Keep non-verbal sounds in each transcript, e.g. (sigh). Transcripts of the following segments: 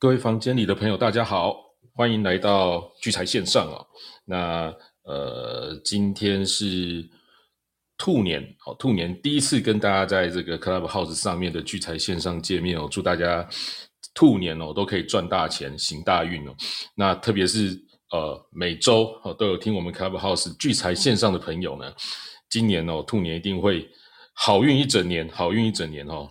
各位房间里的朋友，大家好，欢迎来到聚财线上哦。那呃，今天是兔年哦，兔年第一次跟大家在这个 Club House 上面的聚财线上见面哦，祝大家兔年哦都可以赚大钱、行大运哦。那特别是呃每周哦都有听我们 Club House 聚财线上的朋友呢，今年哦兔年一定会好运一整年，好运一整年哦。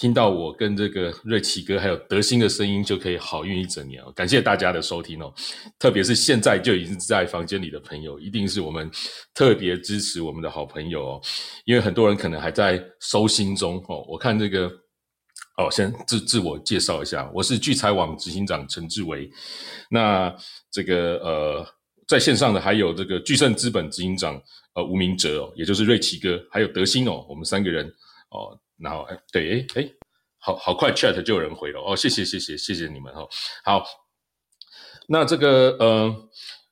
听到我跟这个瑞奇哥还有德兴的声音，就可以好运一整年哦！感谢大家的收听哦，特别是现在就已经在房间里的朋友，一定是我们特别支持我们的好朋友哦。因为很多人可能还在收心中哦。我看这个哦，先自自我介绍一下，我是聚财网执行长陈志伟。那这个呃，在线上的还有这个聚盛资本执行长呃吴明哲哦，也就是瑞奇哥，还有德兴哦，我们三个人哦。然后哎，对，哎哎，好好快，chat 就有人回了哦，谢谢谢谢谢谢你们哦。好，那这个呃，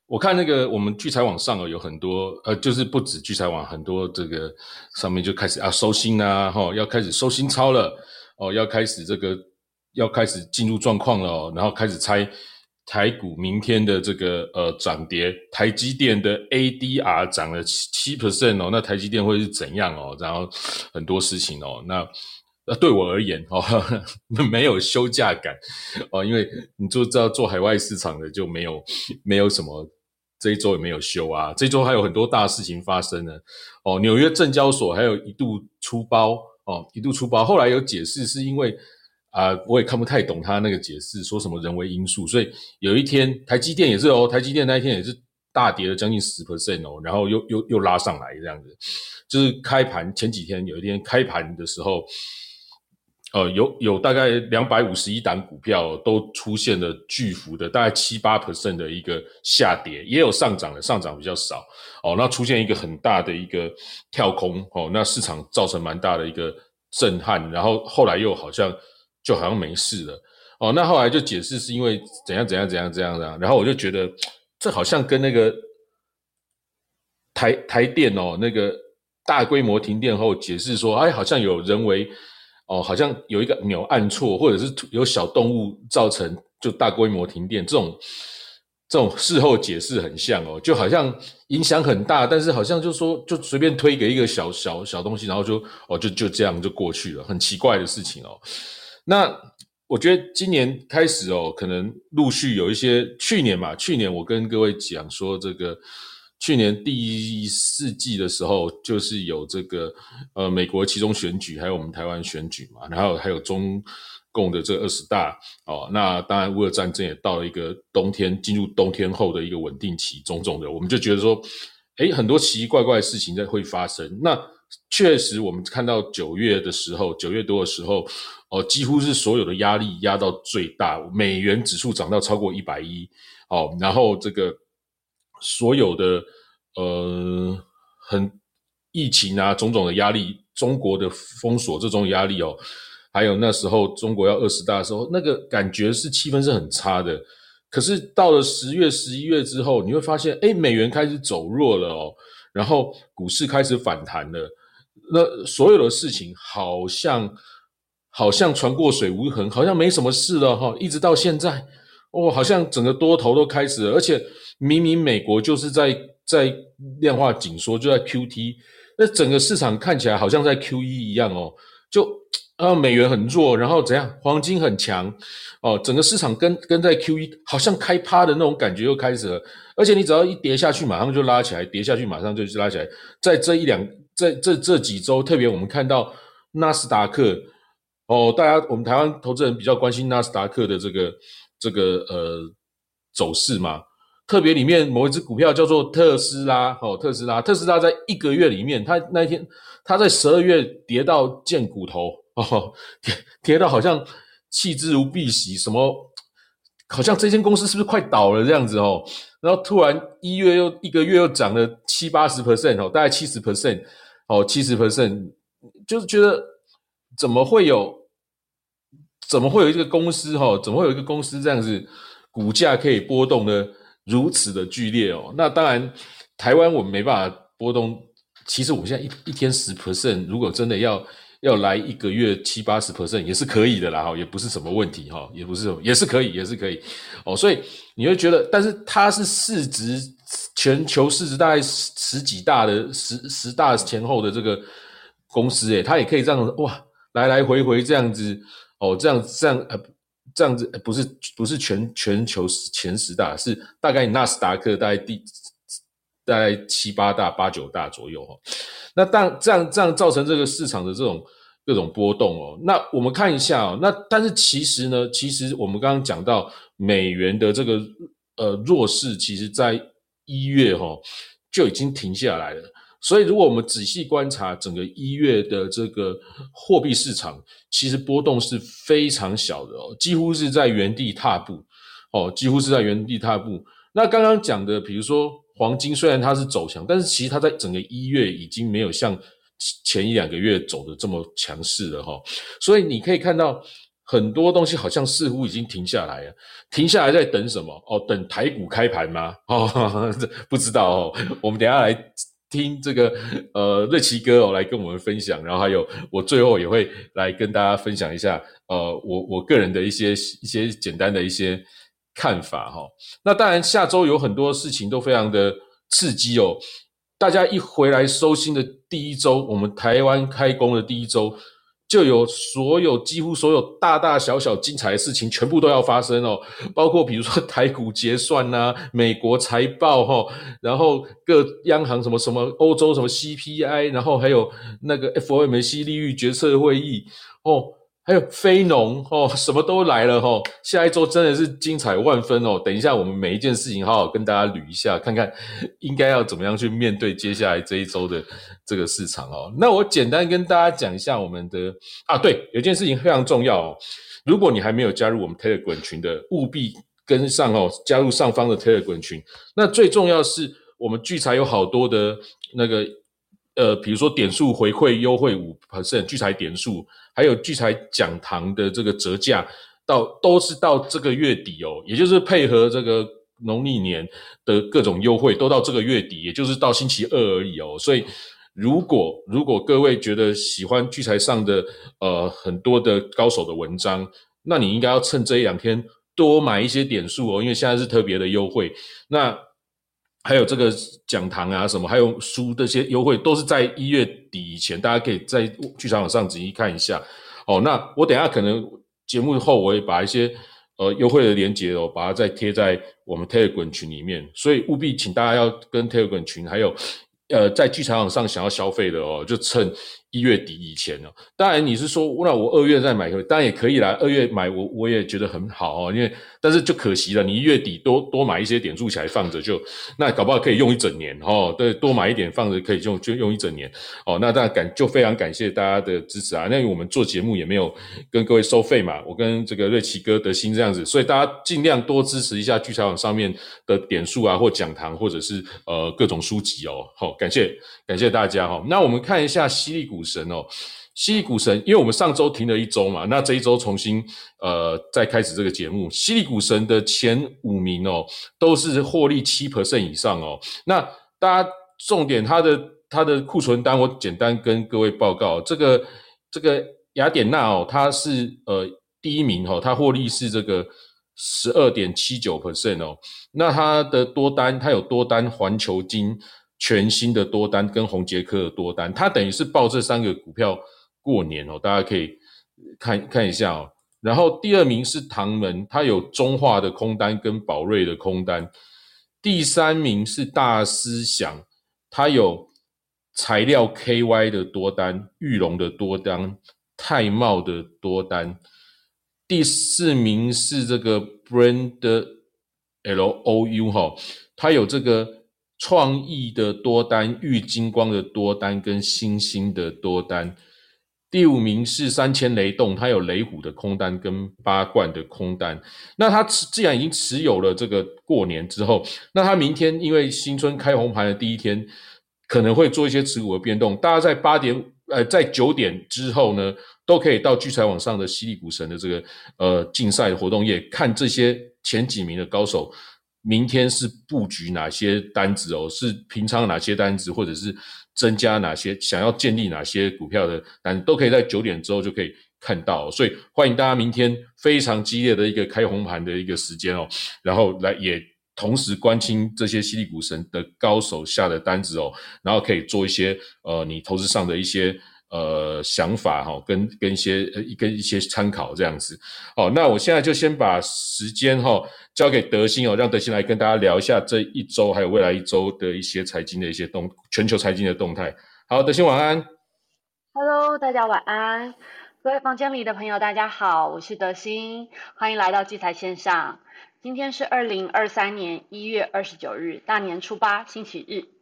我看那个我们聚财网上哦，有很多呃，就是不止聚财网，很多这个上面就开始啊收心啊，哈，要开始收心操了哦，要开始这个要开始进入状况了，然后开始猜台股明天的这个呃涨跌，台积电的 ADR 涨了七七 percent 哦，那台积电会是怎样哦？然后很多事情哦，那那对我而言哦，(laughs) 没有休假感哦，因为你就知道做海外市场的就没有没有什么这一周也没有休啊，这周还有很多大事情发生呢哦，纽约证交所还有一度出包哦，一度出包，后来有解释是因为。啊，我也看不太懂他那个解释，说什么人为因素，所以有一天台积电也是哦，台积电那一天也是大跌了将近十 percent 哦，然后又又又拉上来这样子，就是开盘前几天有一天开盘的时候，呃，有有大概两百五十一档股票都出现了巨幅的大概七八 percent 的一个下跌，也有上涨的，上涨比较少哦，那出现一个很大的一个跳空哦，那市场造成蛮大的一个震撼，然后后来又好像。就好像没事了哦，那后来就解释是因为怎样怎样怎样怎样的，然后我就觉得 (tsk) 这好像跟那个台台电哦，那个大规模停电后解释说，哎，好像有人为哦，好像有一个钮按错，或者是有小动物造成就大规模停电，这种这种事后解释很像哦，就好像影响很大，但是好像就说就随便推给一个小小小东西，然后就哦就就这样就过去了，很奇怪的事情哦。那我觉得今年开始哦，可能陆续有一些去年嘛，去年我跟各位讲说，这个去年第一四季的时候，就是有这个呃美国其中选举，还有我们台湾选举嘛，然后还有中共的这二十大哦，那当然乌俄战争也到了一个冬天，进入冬天后的一个稳定期，种种的，我们就觉得说，诶很多奇奇怪怪的事情在会发生。那确实，我们看到九月的时候，九月多的时候。哦，几乎是所有的压力压到最大，美元指数涨到超过一百一，哦，然后这个所有的呃，很疫情啊，种种的压力，中国的封锁这种压力哦，还有那时候中国要二十大的时候，那个感觉是气氛是很差的。可是到了十月、十一月之后，你会发现，哎，美元开始走弱了哦，然后股市开始反弹了，那所有的事情好像。好像船过水无痕，好像没什么事了哈，一直到现在，哦，好像整个多头都开始了，而且明明美国就是在在量化紧缩，就在 Q T，那整个市场看起来好像在 Q E 一样哦，就啊美元很弱，然后怎样，黄金很强哦，整个市场跟跟在 Q E，好像开趴的那种感觉又开始了，而且你只要一跌下去，马上就拉起来，跌下去马上就拉起来，在这一两在这这几周，特别我们看到纳斯达克。哦，大家，我们台湾投资人比较关心纳斯达克的这个这个呃走势嘛？特别里面某一只股票叫做特斯拉，哦，特斯拉，特斯拉在一个月里面，它那一天，它在十二月跌到见骨头，哦，跌跌到好像弃之如敝屣，什么，好像这间公司是不是快倒了这样子哦？然后突然一月又一个月又涨了七八十 percent 哦，大概七十 percent 哦，七十 percent，就是觉得怎么会有？怎么会有一个公司哈？怎么会有一个公司这样子，股价可以波动的如此的剧烈哦？那当然，台湾我们没办法波动。其实我现在一一天十 percent，如果真的要要来一个月七八十 percent 也是可以的啦，哈，也不是什么问题哈，也不是什么也是可以，也是可以哦。所以你会觉得，但是它是市值全球市值大概十十几大的十十大前后的这个公司，诶，它也可以这样哇，来来回回这样子哦，这样这样呃。这样子不是不是全全球前十大，是大概纳斯达克大概第大概七八大八九大左右哈。那当这样这样造成这个市场的这种各种波动哦。那我们看一下哦。那但是其实呢，其实我们刚刚讲到美元的这个呃弱势，其实在一月哈就已经停下来了。所以，如果我们仔细观察整个一月的这个货币市场，其实波动是非常小的哦，几乎是在原地踏步哦，几乎是在原地踏步。那刚刚讲的，比如说黄金，虽然它是走强，但是其实它在整个一月已经没有像前一两个月走的这么强势了哈。所以你可以看到很多东西好像似乎已经停下来了，停下来在等什么？哦，等台股开盘吗？哦，(laughs) 不知道哦，我们等下来。听这个呃瑞奇哥哦来跟我们分享，然后还有我最后也会来跟大家分享一下呃我我个人的一些一些简单的一些看法哈。那当然下周有很多事情都非常的刺激哦，大家一回来收心的第一周，我们台湾开工的第一周。就有所有几乎所有大大小小精彩的事情，全部都要发生哦，包括比如说台股结算呐，美国财报哈，然后各央行什么什么，欧洲什么 CPI，然后还有那个 FOMC 利率决策会议哦。还有非农哦，(laughs) 什么都来了哈！下一周真的是精彩万分哦。等一下，我们每一件事情好好跟大家捋一下，看看应该要怎么样去面对接下来这一周的这个市场哦。那我简单跟大家讲一下我们的啊，对，有件事情非常重要哦。如果你还没有加入我们 Telegram 群的，务必跟上哦，加入上方的 Telegram 群。那最重要是我们聚财有好多的那个呃，比如说点数回馈优惠五 percent 聚财点数。还有聚财讲堂的这个折价，到都是到这个月底哦，也就是配合这个农历年的各种优惠，都到这个月底，也就是到星期二而已哦。所以，如果如果各位觉得喜欢聚财上的呃很多的高手的文章，那你应该要趁这一两天多买一些点数哦，因为现在是特别的优惠。那还有这个讲堂啊，什么还有书这些优惠，都是在一月底以前，大家可以在剧场网上仔细看一下哦。那我等下可能节目后，我也把一些呃优惠的链接哦，把它再贴在我们 Telegram 群里面，所以务必请大家要跟 Telegram 群还有呃在剧场网上想要消费的哦，就趁。一月底以前哦，当然你是说，那我二月再买，当然也可以啦。二月买我我也觉得很好哦，因为但是就可惜了，你一月底多多买一些点数起来放着，就那搞不好可以用一整年哦。对，多买一点放着可以用就用一整年哦。那当然感就非常感谢大家的支持啊。那我们做节目也没有跟各位收费嘛，我跟这个瑞奇哥德心这样子，所以大家尽量多支持一下聚财网上面的点数啊，或讲堂，或者是呃各种书籍哦。好，感谢感谢大家哈。那我们看一下犀利。股神哦，犀利股神，因为我们上周停了一周嘛，那这一周重新呃再开始这个节目。犀利股神的前五名哦，都是获利七 percent 以上哦。那大家重点，它的它的库存单，我简单跟各位报告，这个这个雅典娜哦，它是呃第一名哦，它获利是这个十二点七九 percent 哦。那它的多单，它有多单环球金。全新的多单跟红杰克的多单，它等于是报这三个股票过年哦，大家可以看看一下哦。然后第二名是唐门，它有中化的空单跟宝瑞的空单。第三名是大思想，它有材料 KY 的多单、玉龙的多单、泰茂的多单。第四名是这个 Brand LOU 哈，它有这个。创意的多单、玉金光的多单跟星星的多单，第五名是三千雷动，它有雷虎的空单跟八冠的空单。那它既然已经持有了这个过年之后，那它明天因为新春开红盘的第一天，可能会做一些持股的变动。大家在八点呃，在九点之后呢，都可以到聚财网上的犀利股神的这个呃竞赛活动页看这些前几名的高手。明天是布局哪些单子哦？是平仓哪些单子，或者是增加哪些，想要建立哪些股票的，但都可以在九点之后就可以看到。所以欢迎大家明天非常激烈的一个开红盘的一个时间哦，然后来也同时关心这些犀利股神的高手下的单子哦，然后可以做一些呃你投资上的一些。呃，想法哈，跟跟一些呃，跟一些参考这样子。好，那我现在就先把时间哈交给德兴哦，让德兴来跟大家聊一下这一周还有未来一周的一些财经的一些动，全球财经的动态。好，德兴晚安。Hello，大家晚安。各位房间里的朋友，大家好，我是德兴，欢迎来到聚财线上。今天是二零二三年一月二十九日，大年初八，星期日。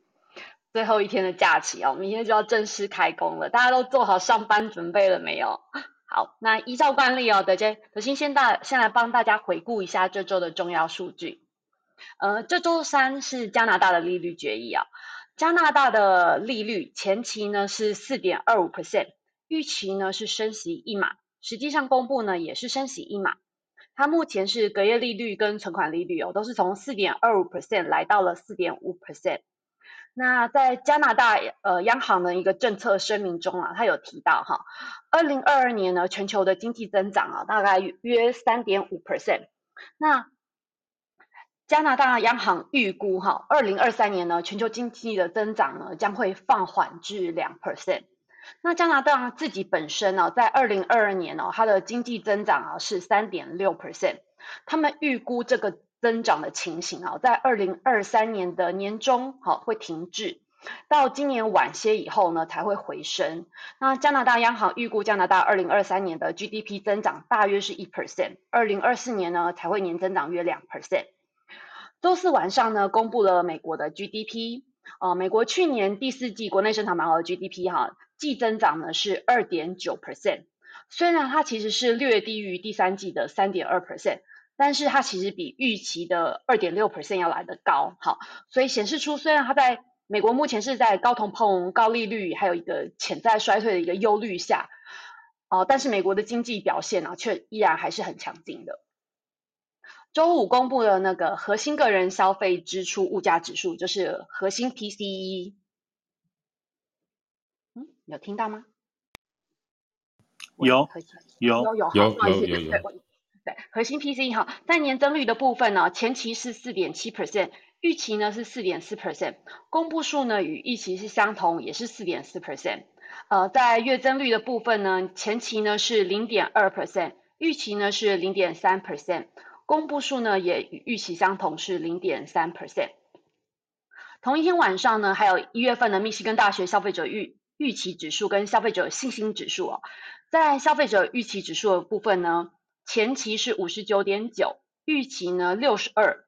最后一天的假期哦，明天就要正式开工了，大家都做好上班准备了没有？(laughs) 好，那依照惯例哦，德杰德先先大先来帮大家回顾一下这周的重要数据。呃，这周三是加拿大的利率决议啊，加拿大的利率前期呢是四点二五 percent，预期呢是升息一码，实际上公布呢也是升息一码，它目前是隔夜利率跟存款利率哦都是从四点二五 percent 来到了四点五 percent。那在加拿大呃央行的一个政策声明中啊，它有提到哈，二零二二年呢全球的经济增长啊大概约三点五 percent。那加拿大央行预估哈，二零二三年呢全球经济的增长呢将会放缓至两 percent。那加拿大自己本身呢，在二零二二年呢，它的经济增长啊是三点六 percent，他们预估这个。增长的情形啊，在二零二三年的年中，好会停滞，到今年晚些以后呢，才会回升。那加拿大央行预估加拿大二零二三年的 GDP 增长大约是一 percent，二零二四年呢才会年增长约两 percent。周四晚上呢，公布了美国的 GDP，啊，美国去年第四季国内生产毛额 GDP 哈，季增长呢是二点九 percent，虽然它其实是略低于第三季的三点二 percent。但是它其实比预期的二点六 percent 要来的高，好，所以显示出虽然它在美国目前是在高通膨、高利率，还有一个潜在衰退的一个忧虑下，哦，但是美国的经济表现呢，却依然还是很强劲的。周五公布的那个核心个人消费支出物价指数，就是核心 PCE，嗯，有听到吗？有，有，有，有，有，有，有。对，核心 PCE 哈，在年增率的部分呢，前期是四点七 percent，预期呢是四点四 percent，公布数呢与预期是相同，也是四点四 percent。呃，在月增率的部分呢，前期呢是零点二 percent，预期呢是零点三 percent，公布数呢也与预期相同，是零点三 percent。同一天晚上呢，还有一月份的密西根大学消费者预预期指数跟消费者信心指数哦，在消费者预期指数的部分呢。前期是五十九点九，预期呢六十二，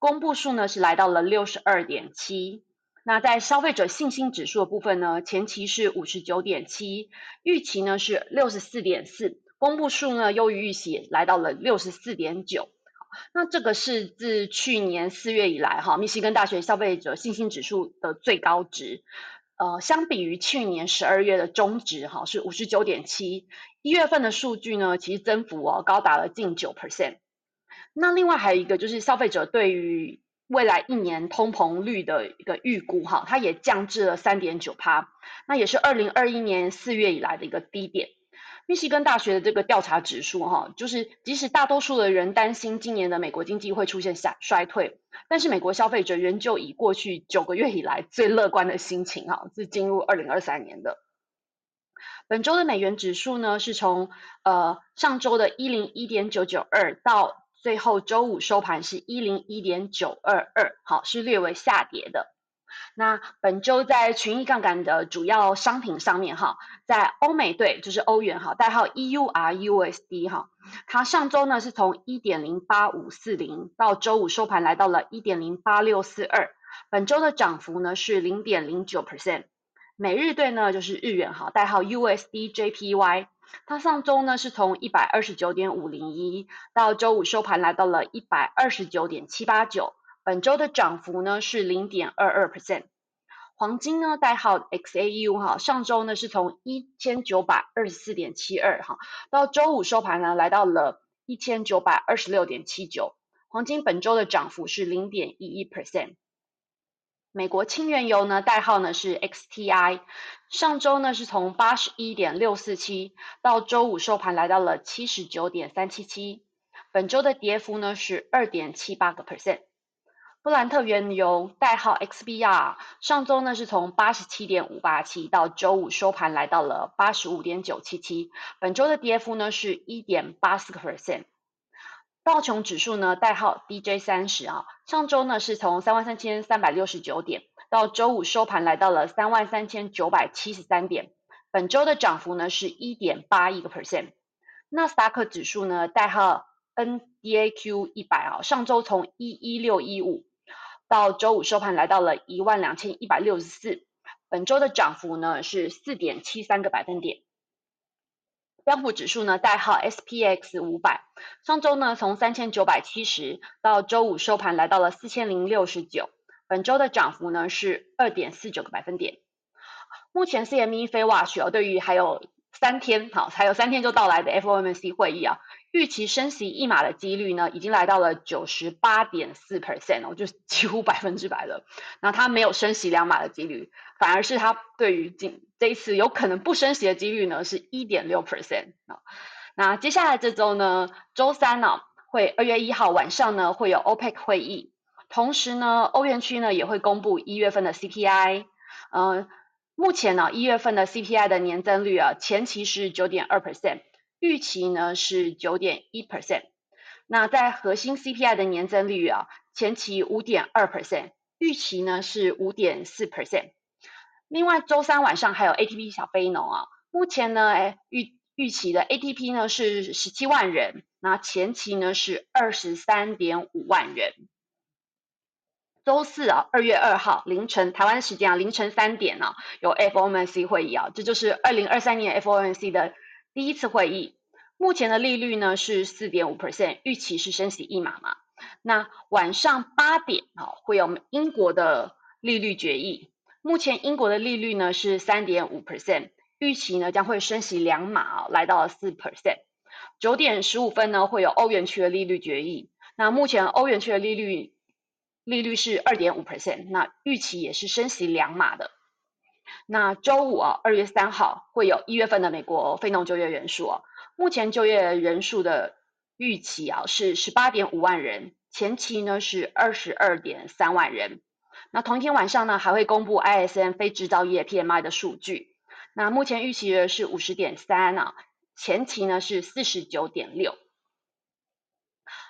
公布数呢是来到了六十二点七。那在消费者信心指数的部分呢，前期是五十九点七，预期呢是六十四点四，公布数呢优于预期，来到了六十四点九。那这个是自去年四月以来哈，密西根大学消费者信心指数的最高值。呃，相比于去年十二月的中值哈是五十九点七，一月份的数据呢，其实增幅哦高达了近九 percent。那另外还有一个就是消费者对于未来一年通膨率的一个预估哈，它也降至了三点九帕，那也是二零二一年四月以来的一个低点。密西根大学的这个调查指数，哈，就是即使大多数的人担心今年的美国经济会出现下衰退，但是美国消费者仍旧以过去九个月以来最乐观的心情，哈，是进入二零二三年的。本周的美元指数呢，是从呃上周的一零一点九九二到最后周五收盘是一零一点九二二，好，是略微下跌的。那本周在群益杠杆的主要商品上面，哈，在欧美对就是欧元哈，代号 EURUSD 哈，它上周呢是从一点零八五四零到周五收盘来到了一点零八六四二，本周的涨幅呢是零点零九 percent。美日对呢就是日元哈，代号 USDJPY，它上周呢是从一百二十九点五零一到周五收盘来到了一百二十九点七八九。本周的涨幅呢是零点二二 percent，黄金呢代号 XAU 哈，上周呢是从一千九百二十四点七二哈，到周五收盘呢来到了一千九百二十六点七九，黄金本周的涨幅是零点一一 percent。美国轻原油呢，代号呢是 XTI，上周呢是从八十一点六四七到周五收盘来到了七十九点三七七，本周的跌幅呢是二点七八个 percent。布兰特原油代号 XBR，上周呢是从八十七点五八七到周五收盘来到了八十五点九七七，本周的跌幅呢是一点八四个 percent。道琼指数呢，代号 DJ 三十啊，上周呢是从三万三千三百六十九点，到周五收盘来到了三万三千九百七十三点，本周的涨幅呢是一点八一个 percent。纳斯达克指数呢，代号 NDAQ 一百啊，上周从一一六一五，到周五收盘来到了一万两千一百六十四，本周的涨幅呢是四点七三个百分点。标普指数呢，代号 SPX 五百，上周呢从三千九百七十到周五收盘来到了四千零六十九，本周的涨幅呢是二点四九个百分点。目前 CME 非 watch 哦，对于还有三天，好，还有三天就到来的 FOMC 会议啊，预期升息一码的几率呢，已经来到了九十八点四 percent 哦，就几乎百分之百了。那它没有升息两码的几率，反而是它对于今这一次有可能不升息的几率呢，是一点六 percent 啊。那接下来这周呢，周三呢，会二月一号晚上呢，会有 OPEC 会议，同时呢，欧元区呢也会公布一月份的 CPI，嗯。目前呢，一月份的 CPI 的年增率啊，前期是九点二 percent，预期呢是九点一 percent。那在核心 CPI 的年增率啊，前期五点二 percent，预期呢是五点四 percent。另外，周三晚上还有 ATP 小非农啊，目前呢，哎预预期的 ATP 呢是十七万人，那前期呢是二十三点五万人。周四啊，二月二号凌晨台湾时间啊，凌晨三点啊，有 FOMC 会议啊，这就是二零二三年 FOMC 的第一次会议。目前的利率呢是四点五 percent，预期是升息一码嘛。那晚上八点啊，会有英国的利率决议。目前英国的利率呢是三点五 percent，预期呢将会升息两码啊，来到了四 percent。九点十五分呢，会有欧元区的利率决议。那目前欧元区的利率。利率是二点五 percent，那预期也是升息两码的。那周五啊，二月三号会有一月份的美国非农就业人数哦，目前就业人数的预期啊是十八点五万人，前期呢是二十二点三万人。那同一天晚上呢，还会公布 ISM 非制造业 PMI 的数据，那目前预期的是五十点三啊，前期呢是四十九点六。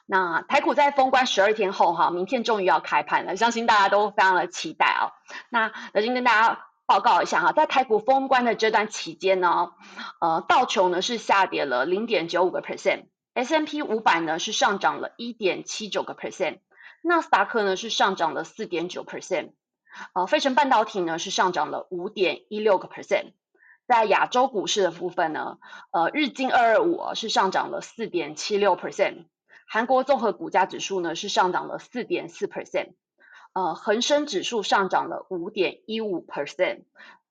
那台股在封关十二天后，哈，明天终于要开盘了，相信大家都非常的期待哦。那我先跟大家报告一下哈，在台股封关的这段期间呢，呃，道琼呢是下跌了零点九五个 percent，S M P 五百呢是上涨了一点七九个 percent，纳斯达克呢是上涨了四点九 percent，呃，费城半导体呢是上涨了五点一六个 percent，在亚洲股市的部分呢，呃，日经二二五是上涨了四点七六 percent。韩国综合股价指数呢是上涨了四点四 percent，呃，恒生指数上涨了五点一五 percent。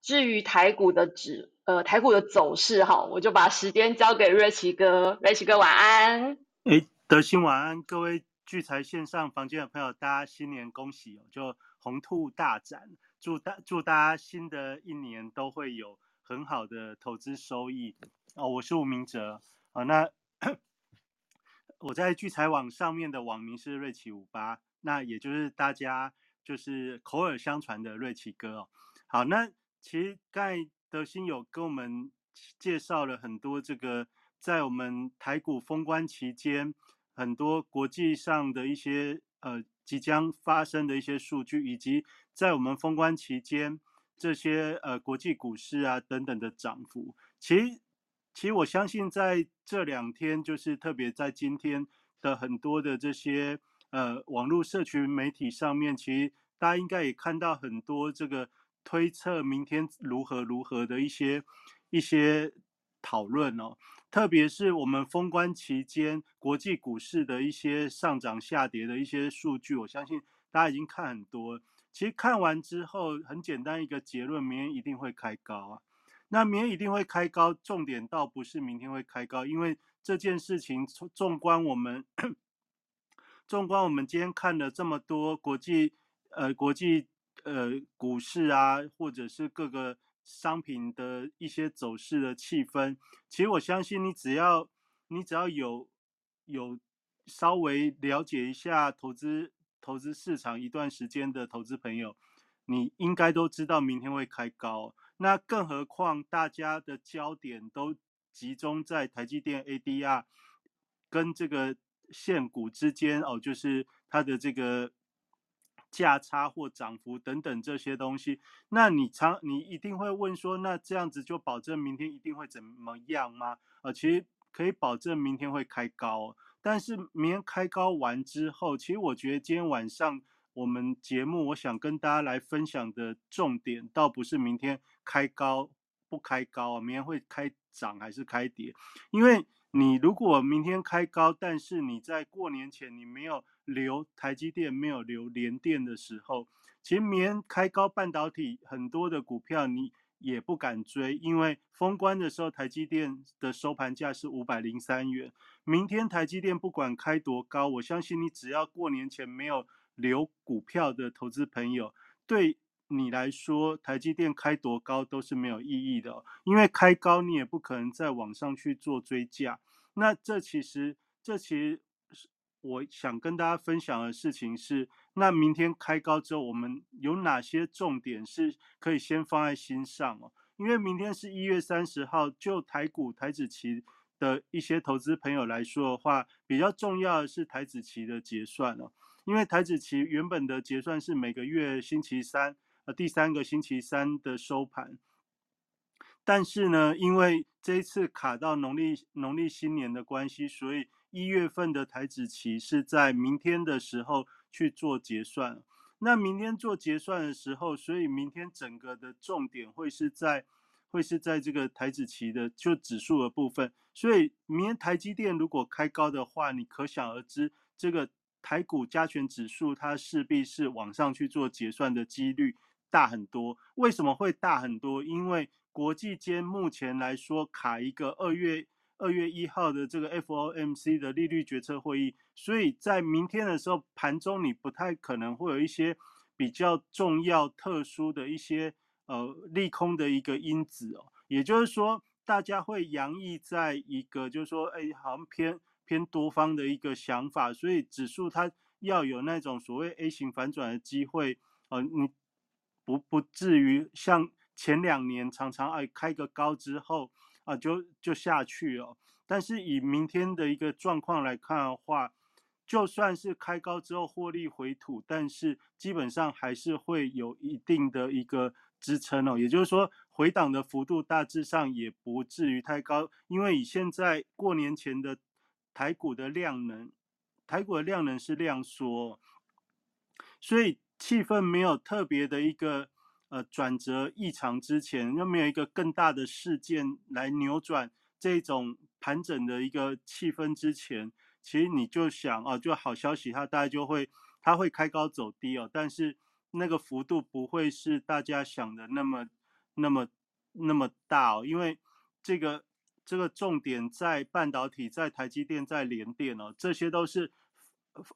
至于台股的指，呃，台股的走势哈，我就把时间交给瑞奇哥，瑞奇哥晚安。哎，德兴晚安，各位聚财线上房间的朋友，大家新年恭喜哦，就红兔大展，祝大祝大家新的一年都会有很好的投资收益哦。我是吴明哲啊，那。(coughs) 我在聚财网上面的网名是瑞奇五八，那也就是大家就是口耳相传的瑞奇哥哦。好，那其实刚才德兴有跟我们介绍了很多这个在我们台股封关期间，很多国际上的一些呃即将发生的一些数据，以及在我们封关期间这些呃国际股市啊等等的涨幅，其实。其实我相信，在这两天，就是特别在今天的很多的这些呃网络社群媒体上面，其实大家应该也看到很多这个推测明天如何如何的一些一些讨论哦。特别是我们封关期间国际股市的一些上涨下跌的一些数据，我相信大家已经看很多。其实看完之后，很简单一个结论：明天一定会开高啊。那明天一定会开高，重点倒不是明天会开高，因为这件事情纵观我们，(clears throat) 纵观我们今天看了这么多国际呃国际呃股市啊，或者是各个商品的一些走势的气氛。其实我相信你只要你只要有有稍微了解一下投资投资市场一段时间的投资朋友，你应该都知道明天会开高。那更何况大家的焦点都集中在台积电 ADR 跟这个现股之间哦，就是它的这个价差或涨幅等等这些东西。那你常你一定会问说，那这样子就保证明天一定会怎么样吗？啊，其实可以保证明天会开高。但是明天开高完之后，其实我觉得今天晚上我们节目，我想跟大家来分享的重点，倒不是明天开高不开高，明天会开涨还是开跌？因为你如果明天开高，但是你在过年前你没有留台积电，没有留联电的时候，其实明天开高半导体很多的股票你。也不敢追，因为封关的时候，台积电的收盘价是五百零三元。明天台积电不管开多高，我相信你只要过年前没有留股票的投资朋友，对你来说，台积电开多高都是没有意义的，因为开高你也不可能在网上去做追加。那这其实，这其实。我想跟大家分享的事情是，那明天开高之后，我们有哪些重点是可以先放在心上哦？因为明天是一月三十号，就台股台子期的一些投资朋友来说的话，比较重要的是台子期的结算哦。因为台子期原本的结算是每个月星期三，呃，第三个星期三的收盘，但是呢，因为这一次卡到农历农历新年的关系，所以。一月份的台子期是在明天的时候去做结算，那明天做结算的时候，所以明天整个的重点会是在会是在这个台子期的就指数的部分，所以明天台积电如果开高的话，你可想而知，这个台股加权指数它势必是往上去做结算的几率大很多。为什么会大很多？因为国际间目前来说卡一个二月。二月一号的这个 FOMC 的利率决策会议，所以在明天的时候盘中你不太可能会有一些比较重要、特殊的一些呃利空的一个因子哦。也就是说，大家会洋溢在一个就是说，哎，好像偏偏多方的一个想法，所以指数它要有那种所谓 A 型反转的机会，呃，你不不至于像前两年常常哎开个高之后。啊，就就下去了。但是以明天的一个状况来看的话，就算是开高之后获利回吐，但是基本上还是会有一定的一个支撑哦。也就是说，回档的幅度大致上也不至于太高，因为以现在过年前的台股的量能，台股的量能是量缩，所以气氛没有特别的一个。呃，转折异常之前，又没有一个更大的事件来扭转这种盘整的一个气氛之前，其实你就想哦，就好消息，它大概就会，它会开高走低哦，但是那个幅度不会是大家想的那么那么那么大哦，因为这个这个重点在半导体，在台积电，在联电哦，这些都是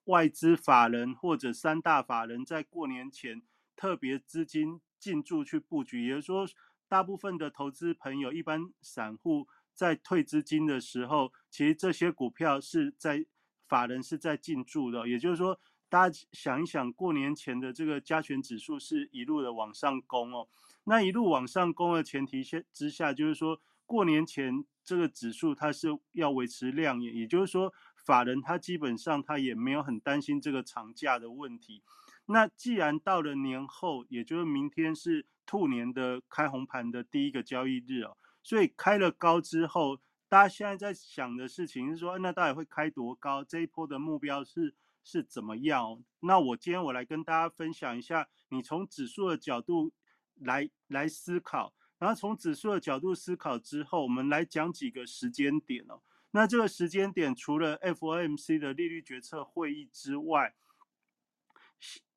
外资法人或者三大法人在过年前特别资金。进驻去布局，也就是说，大部分的投资朋友，一般散户在退资金的时候，其实这些股票是在法人是在进驻的。也就是说，大家想一想，过年前的这个加权指数是一路的往上攻哦。那一路往上攻的前提下之下，就是说过年前这个指数它是要维持亮眼，也就是说，法人他基本上他也没有很担心这个长假的问题。那既然到了年后，也就是明天是兔年的开红盘的第一个交易日哦，所以开了高之后，大家现在在想的事情是说，那到底会开多高？这一波的目标是是怎么样？那我今天我来跟大家分享一下，你从指数的角度来来思考，然后从指数的角度思考之后，我们来讲几个时间点哦。那这个时间点除了 FOMC 的利率决策会议之外，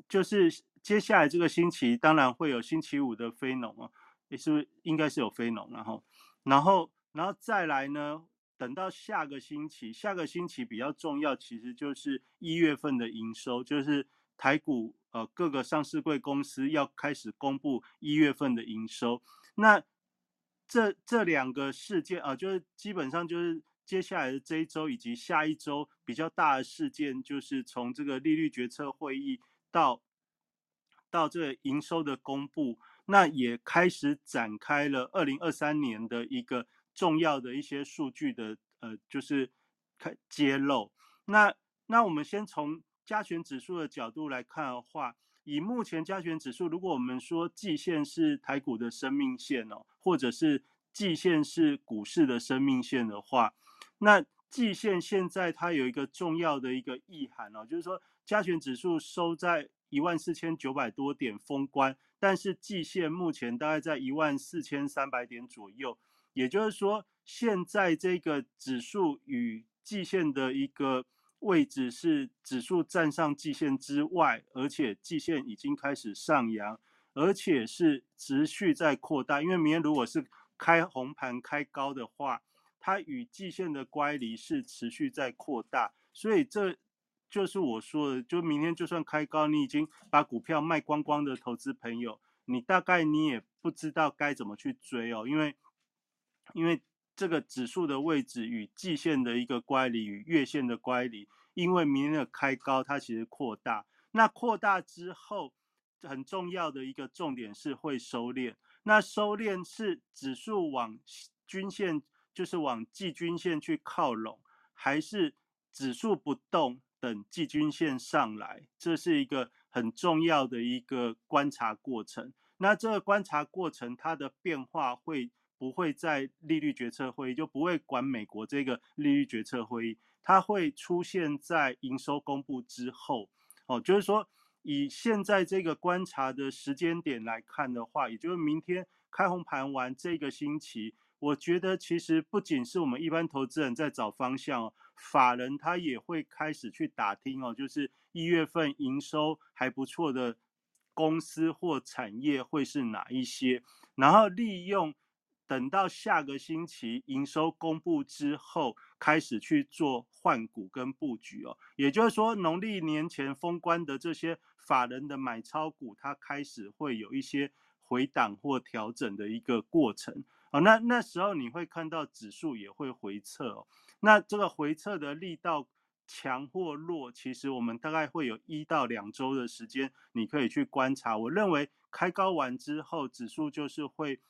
就是接下来这个星期，当然会有星期五的非农啊，也是是应该是有非农，然后，然后，然后再来呢，等到下个星期，下个星期比较重要，其实就是一月份的营收，就是台股呃各个上市贵公司要开始公布一月份的营收。那这这两个事件啊，就是基本上就是接下来的这一周以及下一周比较大的事件，就是从这个利率决策会议到到这个营收的公布，那也开始展开了二零二三年的一个重要的一些数据的呃，就是开揭露。那那我们先从加权指数的角度来看的话。以目前加权指数，如果我们说季线是台股的生命线哦，或者是季线是股市的生命线的话，那季线现在它有一个重要的一个意涵哦，就是说加权指数收在一万四千九百多点封关，但是季线目前大概在一万四千三百点左右，也就是说现在这个指数与季线的一个。位置是指数站上季线之外，而且季线已经开始上扬，而且是持续在扩大。因为明天如果是开红盘开高的话，它与季线的乖离是持续在扩大，所以这就是我说的，就明天就算开高，你已经把股票卖光光的投资朋友，你大概你也不知道该怎么去追哦，因为因为。这个指数的位置与季线的一个乖离与月线的乖离，因为明天的开高它其实扩大，那扩大之后很重要的一个重点是会收敛，那收敛是指数往均线就是往季均线去靠拢，还是指数不动等季均线上来，这是一个很重要的一个观察过程。那这个观察过程它的变化会。不会在利率决策会议，就不会管美国这个利率决策会议，它会出现在营收公布之后。哦，就是说以现在这个观察的时间点来看的话，也就是明天开红盘完这个星期，我觉得其实不仅是我们一般投资人在找方向哦，法人他也会开始去打听哦，就是一月份营收还不错的公司或产业会是哪一些，然后利用。等到下个星期营收公布之后，开始去做换股跟布局哦。也就是说，农历年前封关的这些法人的买超股，它开始会有一些回档或调整的一个过程哦。那那时候你会看到指数也会回撤哦。那这个回撤的力道强或弱，其实我们大概会有一到两周的时间，你可以去观察。我认为开高完之后，指数就是会。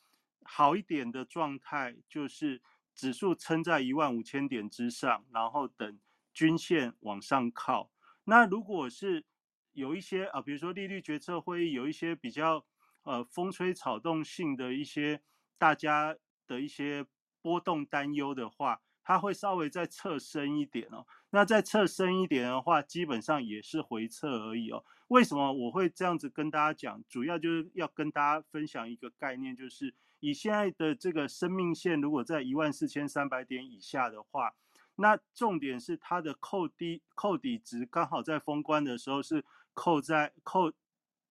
好一点的状态就是指数撑在一万五千点之上，然后等均线往上靠。那如果是有一些啊，比如说利率决策会议有一些比较呃风吹草动性的一些大家的一些波动担忧的话，它会稍微再侧深一点哦。那再侧深一点的话，基本上也是回撤而已哦。为什么我会这样子跟大家讲？主要就是要跟大家分享一个概念，就是。以现在的这个生命线，如果在一万四千三百点以下的话，那重点是它的扣低扣底值刚好在封关的时候是扣在扣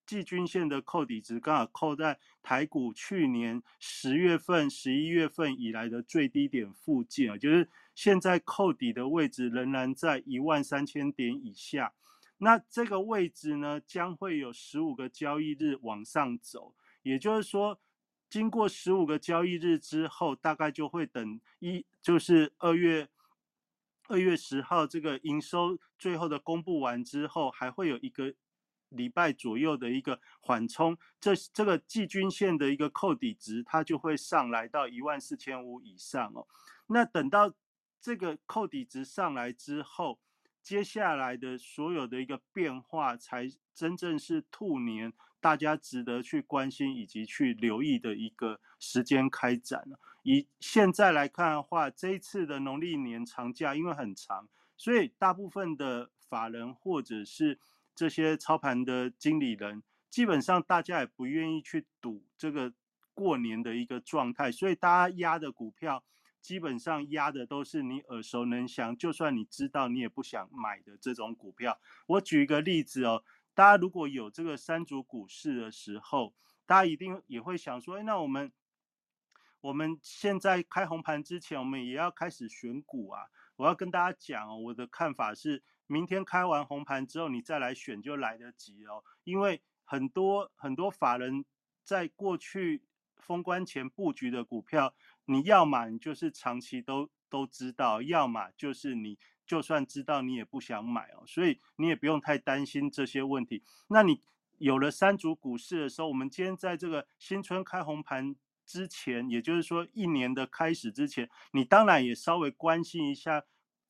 季均线的扣底值刚好扣在台股去年十月份、十一月份以来的最低点附近啊，就是现在扣底的位置仍然在一万三千点以下。那这个位置呢，将会有十五个交易日往上走，也就是说。经过十五个交易日之后，大概就会等一，就是二月二月十号这个营收最后的公布完之后，还会有一个礼拜左右的一个缓冲，这这个季均线的一个扣底值，它就会上来到一万四千五以上哦。那等到这个扣底值上来之后，接下来的所有的一个变化，才真正是兔年。大家值得去关心以及去留意的一个时间开展了。以现在来看的话，这一次的农历年长假因为很长，所以大部分的法人或者是这些操盘的经理人，基本上大家也不愿意去赌这个过年的一个状态，所以大家压的股票基本上压的都是你耳熟能详，就算你知道你也不想买的这种股票。我举一个例子哦。大家如果有这个三足股市的时候，大家一定也会想说：，哎，那我们我们现在开红盘之前，我们也要开始选股啊！我要跟大家讲哦，我的看法是，明天开完红盘之后，你再来选就来得及哦。因为很多很多法人在过去封关前布局的股票，你要么你就是长期都都知道，要么就是你就算知道你也不想买哦。所以你也不用太担心这些问题。那你有了三组股市的时候，我们今天在这个新春开红盘。之前，也就是说一年的开始之前，你当然也稍微关心一下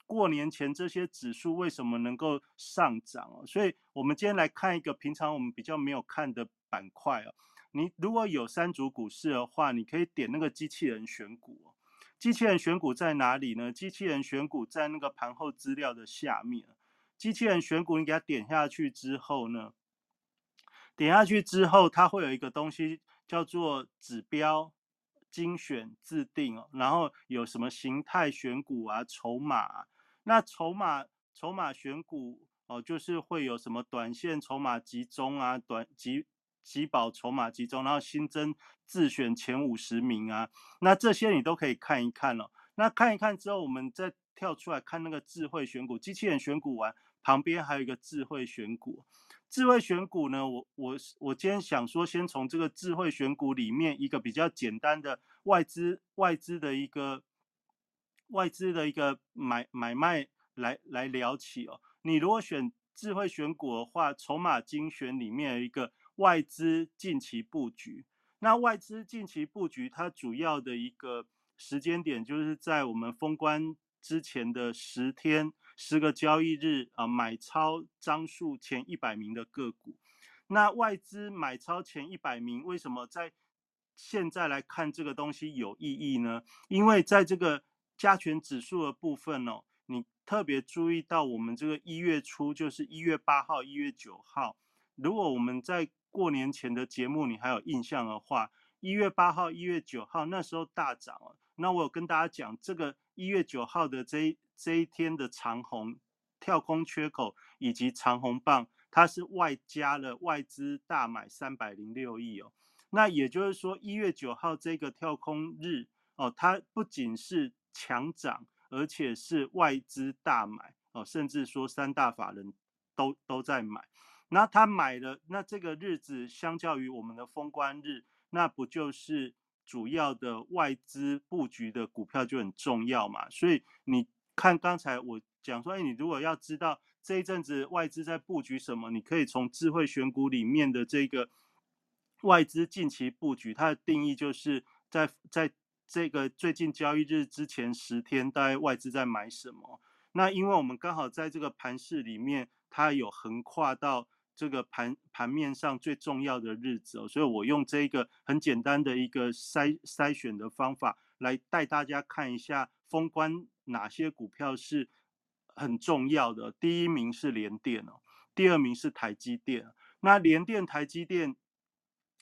过年前这些指数为什么能够上涨哦。所以，我们今天来看一个平常我们比较没有看的板块哦。你如果有三组股市的话，你可以点那个机器人选股。机器人选股在哪里呢？机器人选股在那个盘后资料的下面。机器人选股，你给它点下去之后呢，点下去之后，它会有一个东西。叫做指标精选自定，然后有什么形态选股啊、筹码，那筹码筹码选股哦，就是会有什么短线筹码集中啊、短集集保筹码集中，然后新增自选前五十名啊，那这些你都可以看一看哦。那看一看之后，我们再跳出来看那个智慧选股，机器人选股完旁边还有一个智慧选股。智慧选股呢？我我我今天想说，先从这个智慧选股里面一个比较简单的外资外资的一个外资的一个买买卖来来聊起哦。你如果选智慧选股的话，筹码精选里面有一个外资近期布局，那外资近期布局它主要的一个时间点就是在我们封关之前的十天。十个交易日啊，买超张数前一百名的个股，那外资买超前一百名，为什么在现在来看这个东西有意义呢？因为在这个加权指数的部分哦，你特别注意到我们这个一月初，就是一月八号、一月九号，如果我们在过年前的节目你还有印象的话，一月八号、一月九号那时候大涨了，那我有跟大家讲这个一月九号的这一。这一天的长红跳空缺口以及长红棒，它是外加了外资大买三百零六亿哦。那也就是说，一月九号这个跳空日哦，它不仅是强涨，而且是外资大买哦，甚至说三大法人都都在买。那他买了，那这个日子相较于我们的封关日，那不就是主要的外资布局的股票就很重要嘛？所以你。看刚才我讲说，哎，你如果要知道这一阵子外资在布局什么，你可以从智慧选股里面的这个外资近期布局，它的定义就是在在这个最近交易日之前十天，大概外资在买什么。那因为我们刚好在这个盘市里面，它有横跨到这个盘盘面上最重要的日子，所以我用这个很简单的一个筛筛选的方法来带大家看一下封关。哪些股票是很重要的？第一名是联电哦，第二名是台积电。那联电、台积电、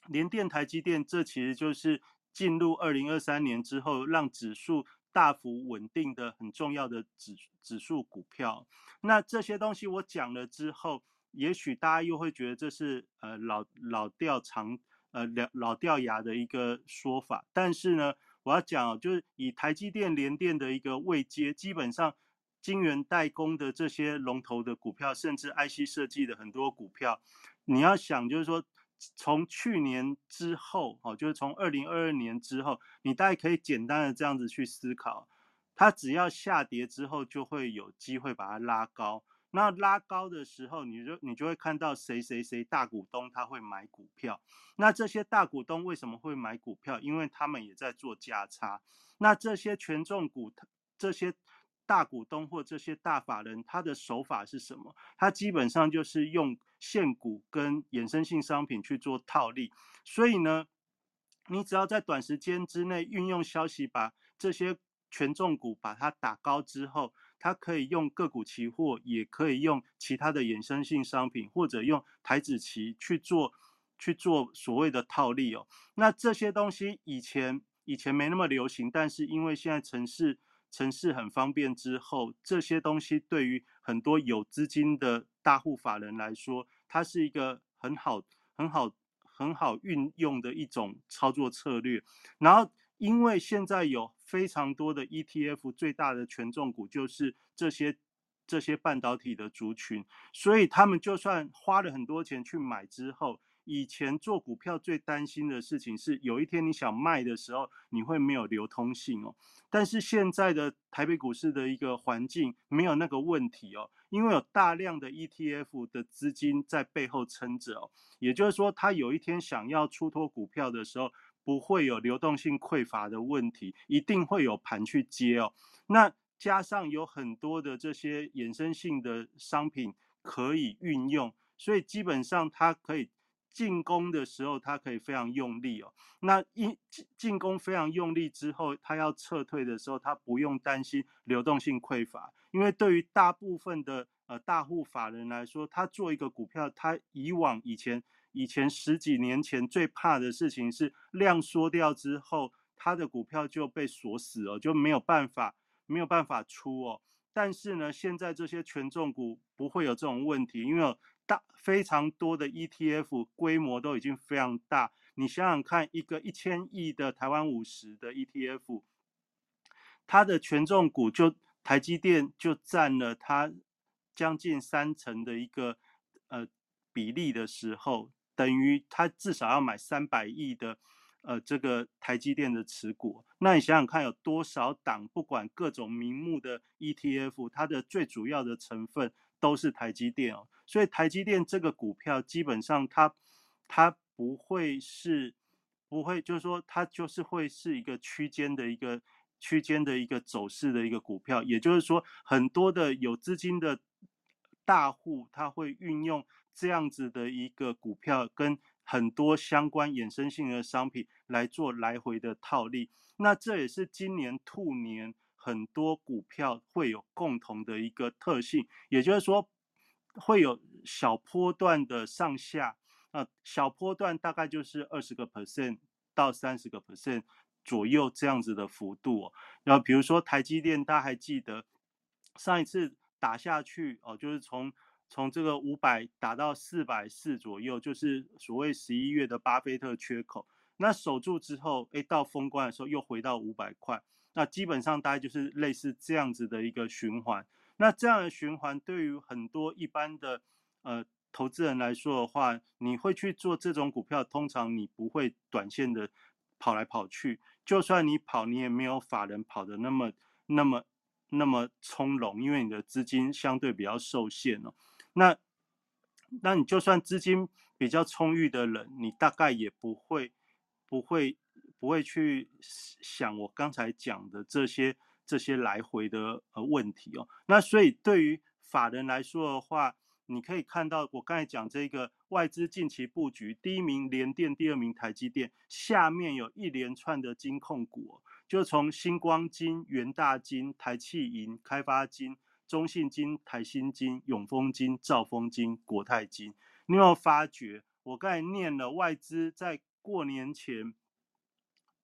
联电、台积电，这其实就是进入二零二三年之后，让指数大幅稳定的很重要的指指数股票。那这些东西我讲了之后，也许大家又会觉得这是呃老老掉长呃老老掉牙的一个说法，但是呢。我要讲，就是以台积电、联电的一个位阶，基本上晶圆代工的这些龙头的股票，甚至 IC 设计的很多股票，你要想，就是说从去年之后，哦，就是从二零二二年之后，你大概可以简单的这样子去思考，它只要下跌之后，就会有机会把它拉高。那拉高的时候，你就你就会看到谁谁谁大股东他会买股票。那这些大股东为什么会买股票？因为他们也在做价差。那这些权重股，这些大股东或这些大法人，他的手法是什么？他基本上就是用现股跟衍生性商品去做套利。所以呢，你只要在短时间之内运用消息，把这些权重股把它打高之后。它可以用个股期货，也可以用其他的衍生性商品，或者用台子期去做去做所谓的套利哦。那这些东西以前以前没那么流行，但是因为现在城市城市很方便之后，这些东西对于很多有资金的大户法人来说，它是一个很好很好很好运用的一种操作策略。然后。因为现在有非常多的 ETF，最大的权重股就是这些这些半导体的族群，所以他们就算花了很多钱去买之后，以前做股票最担心的事情是有一天你想卖的时候，你会没有流通性哦。但是现在的台北股市的一个环境没有那个问题哦，因为有大量的 ETF 的资金在背后撑着哦，也就是说，他有一天想要出脱股票的时候，不会有流动性匮乏的问题，一定会有盘去接哦。那加上有很多的这些衍生性的商品可以运用，所以基本上它可以进攻的时候，它可以非常用力哦。那一进进攻非常用力之后，它要撤退的时候，它不用担心流动性匮乏，因为对于大部分的呃大户法人来说，他做一个股票，他以往以前以前十几年前最怕的事情是量缩掉之后，他的股票就被锁死了，就没有办法。没有办法出哦，但是呢，现在这些权重股不会有这种问题，因为大非常多的 ETF 规模都已经非常大。你想想看，一个一千亿的台湾五十的 ETF，它的权重股就台积电就占了它将近三成的一个呃比例的时候，等于它至少要买三百亿的。呃，这个台积电的持股，那你想想看，有多少档不管各种名目的 ETF，它的最主要的成分都是台积电哦。所以台积电这个股票基本上它它不会是不会，就是说它就是会是一个区间的一个区间的一个走势的一个股票。也就是说，很多的有资金的大户，他会运用这样子的一个股票跟。很多相关衍生性的商品来做来回的套利，那这也是今年兔年很多股票会有共同的一个特性，也就是说会有小波段的上下，呃，小波段大概就是二十个 percent 到三十个 percent 左右这样子的幅度。然后比如说台积电，大家还记得上一次打下去哦，就是从。从这个五百打到四百四左右，就是所谓十一月的巴菲特缺口。那守住之后，哎，到封关的时候又回到五百块。那基本上大概就是类似这样子的一个循环。那这样的循环对于很多一般的呃投资人来说的话，你会去做这种股票，通常你不会短线的跑来跑去。就算你跑，你也没有法人跑的那么那么那么从容，因为你的资金相对比较受限哦。那，那你就算资金比较充裕的人，你大概也不会，不会，不会去想我刚才讲的这些这些来回的呃问题哦。那所以对于法人来说的话，你可以看到我刚才讲这个外资近期布局，第一名联电，第二名台积电，下面有一连串的金控股，就从星光金、元大金、台气银、开发金。中信金、台新金、永丰金、兆丰金、国泰金，你有没有发觉？我刚才念了外资在过年前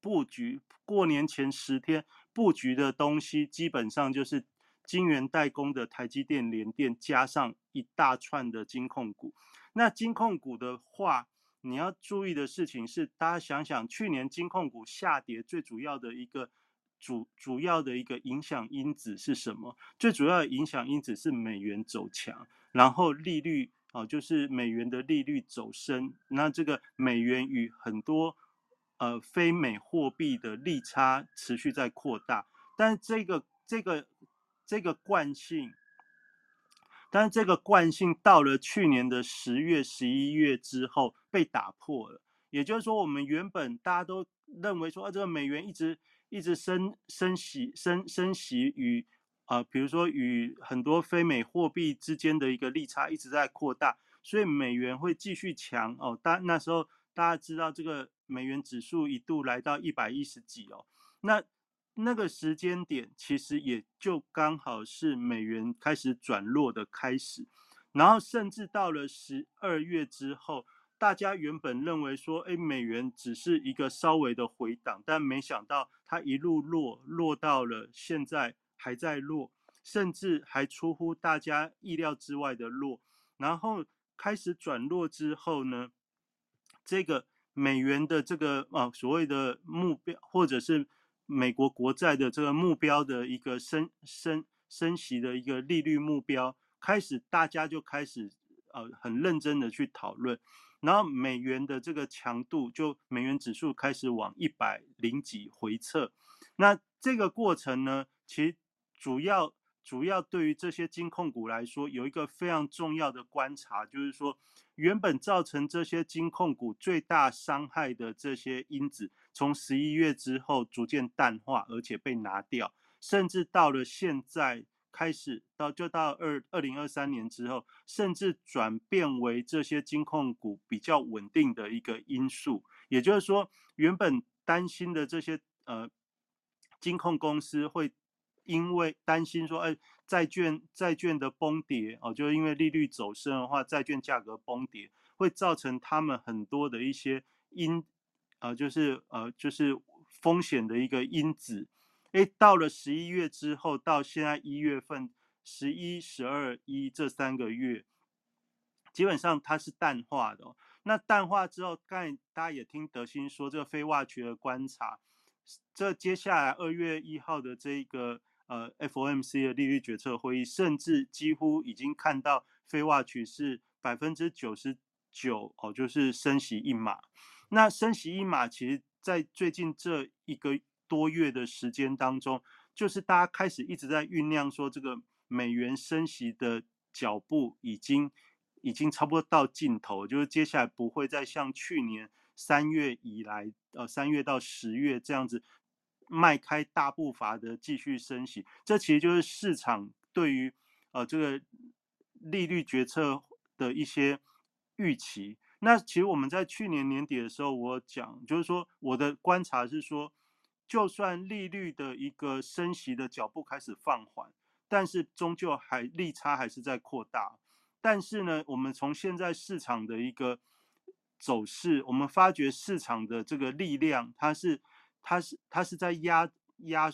布局，过年前十天布局的东西，基本上就是金源代工的台积电、联电，加上一大串的金控股。那金控股的话，你要注意的事情是，大家想想，去年金控股下跌最主要的一个。主主要的一个影响因子是什么？最主要的影响因子是美元走强，然后利率啊，就是美元的利率走升，那这个美元与很多呃非美货币的利差持续在扩大，但是这个这个这个惯性，但是这个惯性到了去年的十月、十一月之后被打破了，也就是说，我们原本大家都认为说，啊，这个美元一直。一直升升息升升息与啊，比如说与很多非美货币之间的一个利差一直在扩大，所以美元会继续强哦。大那时候大家知道这个美元指数一度来到一百一十几哦，那那个时间点其实也就刚好是美元开始转弱的开始，然后甚至到了十二月之后。大家原本认为说，哎，美元只是一个稍微的回档，但没想到它一路落，落到了现在还在落，甚至还出乎大家意料之外的落。然后开始转弱之后呢，这个美元的这个啊所谓的目标，或者是美国国债的这个目标的一个升升升息的一个利率目标，开始大家就开始呃很认真的去讨论，然后美元的这个强度就美元指数开始往一百零几回撤，那这个过程呢，其实主要主要对于这些金控股来说，有一个非常重要的观察，就是说原本造成这些金控股最大伤害的这些因子，从十一月之后逐渐淡化，而且被拿掉，甚至到了现在开始到就到二二零二三年之后，甚至转变为这些金控股比较稳定的一个因素。也就是说，原本担心的这些呃。金控公司会因为担心说，哎，债券债券的崩跌哦，就是因为利率走升的话，债券价格崩跌会造成他们很多的一些因，呃，就是呃，就是风险的一个因子。哎，到了十一月之后，到现在一月份，十一、十二、一这三个月，基本上它是淡化的。那淡化之后，刚才大家也听德兴说，这个非挖掘的观察。这接下来二月一号的这个呃 FOMC 的利率决策会议，甚至几乎已经看到非挖取是百分之九十九哦，就是升息一码。那升息一码，其实在最近这一个多月的时间当中，就是大家开始一直在酝酿说，这个美元升息的脚步已经已经差不多到尽头，就是接下来不会再像去年。三月以来，呃，三月到十月这样子迈开大步伐的继续升息，这其实就是市场对于呃这个利率决策的一些预期。那其实我们在去年年底的时候，我讲就是说，我的观察是说，就算利率的一个升息的脚步开始放缓，但是终究还利差还是在扩大。但是呢，我们从现在市场的一个走势，我们发觉市场的这个力量，它是，它是，它是在压压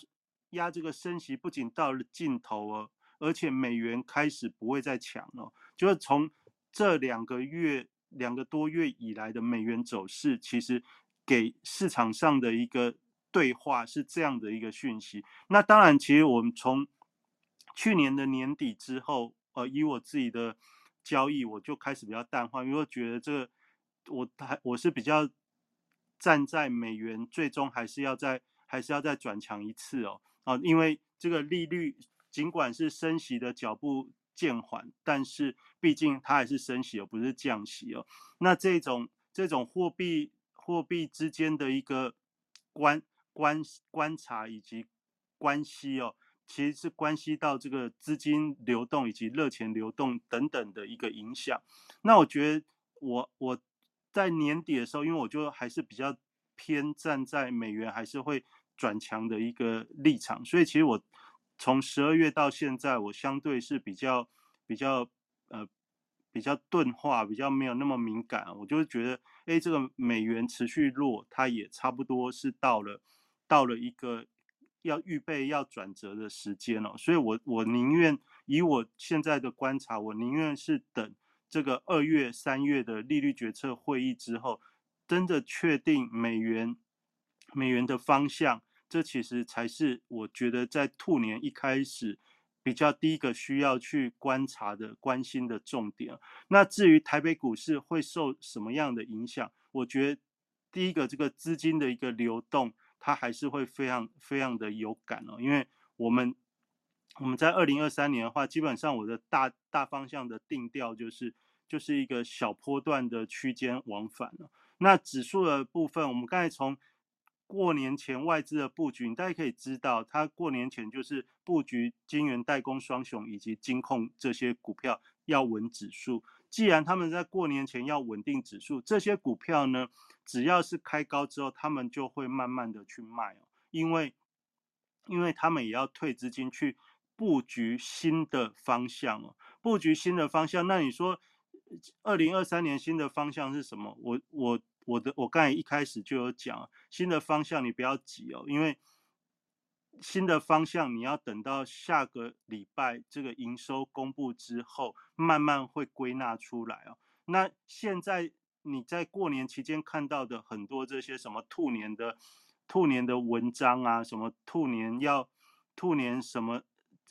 压这个升息，不仅到了尽头哦，而且美元开始不会再强了。就是从这两个月、两个多月以来的美元走势，其实给市场上的一个对话是这样的一个讯息。那当然，其实我们从去年的年底之后，呃，以我自己的交易，我就开始比较淡化，因为我觉得这个。我还我是比较站在美元最终还是要在还是要再转强一次哦啊，因为这个利率尽管是升息的脚步渐缓，但是毕竟它还是升息而不是降息哦。那这种这种货币货币之间的一个观观观察以及关系哦，其实是关系到这个资金流动以及热钱流动等等的一个影响。那我觉得我我。在年底的时候，因为我就还是比较偏站在美元还是会转强的一个立场，所以其实我从十二月到现在，我相对是比较比较呃比较钝化，比较没有那么敏感。我就觉得，哎，这个美元持续弱，它也差不多是到了到了一个要预备要转折的时间了。所以我我宁愿以我现在的观察，我宁愿是等。这个二月、三月的利率决策会议之后，真的确定美元美元的方向，这其实才是我觉得在兔年一开始比较第一个需要去观察的、关心的重点。那至于台北股市会受什么样的影响，我觉得第一个这个资金的一个流动，它还是会非常非常的有感哦，因为我们。我们在二零二三年的话，基本上我的大大方向的定调就是就是一个小波段的区间往返了。那指数的部分，我们刚才从过年前外资的布局，大家可以知道，它过年前就是布局金元代工双雄以及金控这些股票要稳指数。既然他们在过年前要稳定指数，这些股票呢，只要是开高之后，他们就会慢慢的去卖哦，因为因为他们也要退资金去。布局新的方向哦，布局新的方向。那你说，二零二三年新的方向是什么？我我我的我刚才一开始就有讲，新的方向你不要急哦，因为新的方向你要等到下个礼拜这个营收公布之后，慢慢会归纳出来哦。那现在你在过年期间看到的很多这些什么兔年的兔年的文章啊，什么兔年要兔年什么？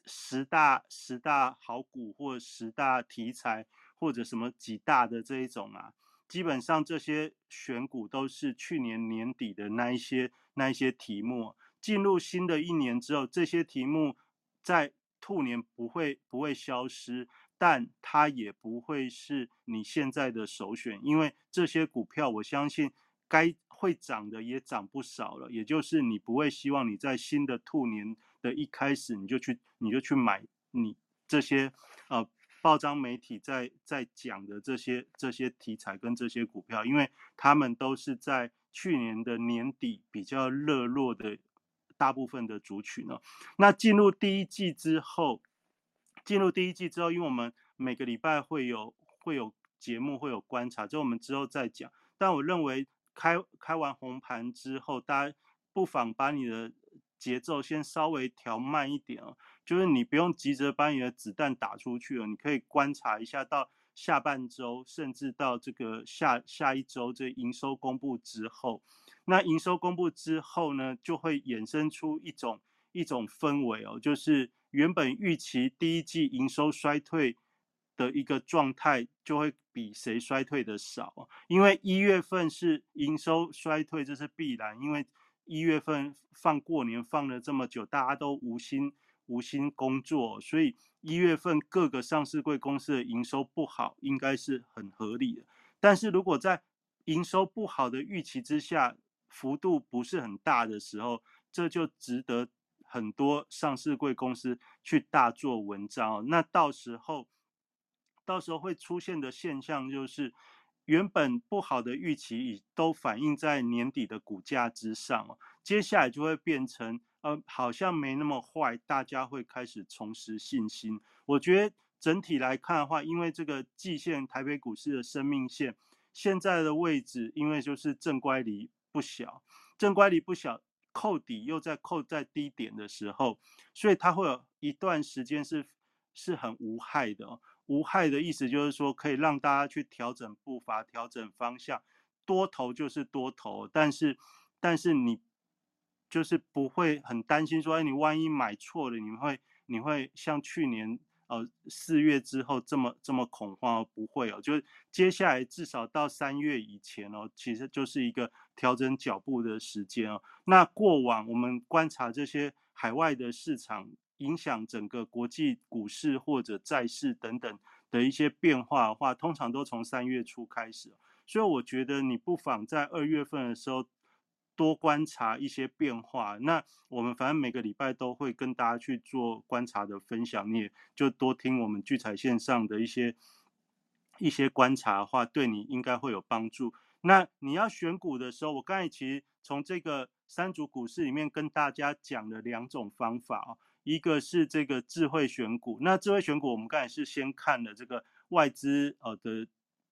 十大十大好股或十大题材或者什么几大的这一种啊，基本上这些选股都是去年年底的那一些那一些题目。进入新的一年之后，这些题目在兔年不会不会消失，但它也不会是你现在的首选，因为这些股票我相信该会涨的也涨不少了，也就是你不会希望你在新的兔年的一开始你就去你就去买你这些呃报章媒体在在讲的这些这些题材跟这些股票，因为他们都是在去年的年底比较热络的。大部分的族群呢，那进入第一季之后，进入第一季之后，因为我们每个礼拜会有会有节目，会有观察，这我们之后再讲。但我认为开开完红盘之后，大家不妨把你的节奏先稍微调慢一点哦，就是你不用急着把你的子弹打出去了，你可以观察一下到下半周，甚至到这个下下一周这营收公布之后。那营收公布之后呢，就会衍生出一种一种氛围哦，就是原本预期第一季营收衰退的一个状态，就会比谁衰退的少。因为一月份是营收衰退，这是必然，因为一月份放过年放了这么久，大家都无心无心工作，所以一月份各个上市贵公司的营收不好，应该是很合理的。但是如果在营收不好的预期之下，幅度不是很大的时候，这就值得很多上市贵公司去大做文章。那到时候，到时候会出现的现象就是，原本不好的预期已都反映在年底的股价之上哦接下来就会变成，呃，好像没那么坏，大家会开始重拾信心。我觉得整体来看的话，因为这个季线台北股市的生命线现在的位置，因为就是正乖离。不小，正乖离不小，扣底又在扣在低点的时候，所以它会有一段时间是是很无害的。无害的意思就是说，可以让大家去调整步伐、调整方向。多头就是多头，但是但是你就是不会很担心说，哎，你万一买错了，你会你会像去年。呃，四月之后这么这么恐慌不会哦，就接下来至少到三月以前哦，其实就是一个调整脚步的时间哦。那过往我们观察这些海外的市场，影响整个国际股市或者债市等等的一些变化的话，通常都从三月初开始。所以我觉得你不妨在二月份的时候。多观察一些变化，那我们反正每个礼拜都会跟大家去做观察的分享，你也就多听我们聚财线上的一些一些观察的话，对你应该会有帮助。那你要选股的时候，我刚才其实从这个三组股市里面跟大家讲了两种方法啊，一个是这个智慧选股，那智慧选股我们刚才是先看了这个外资呃的。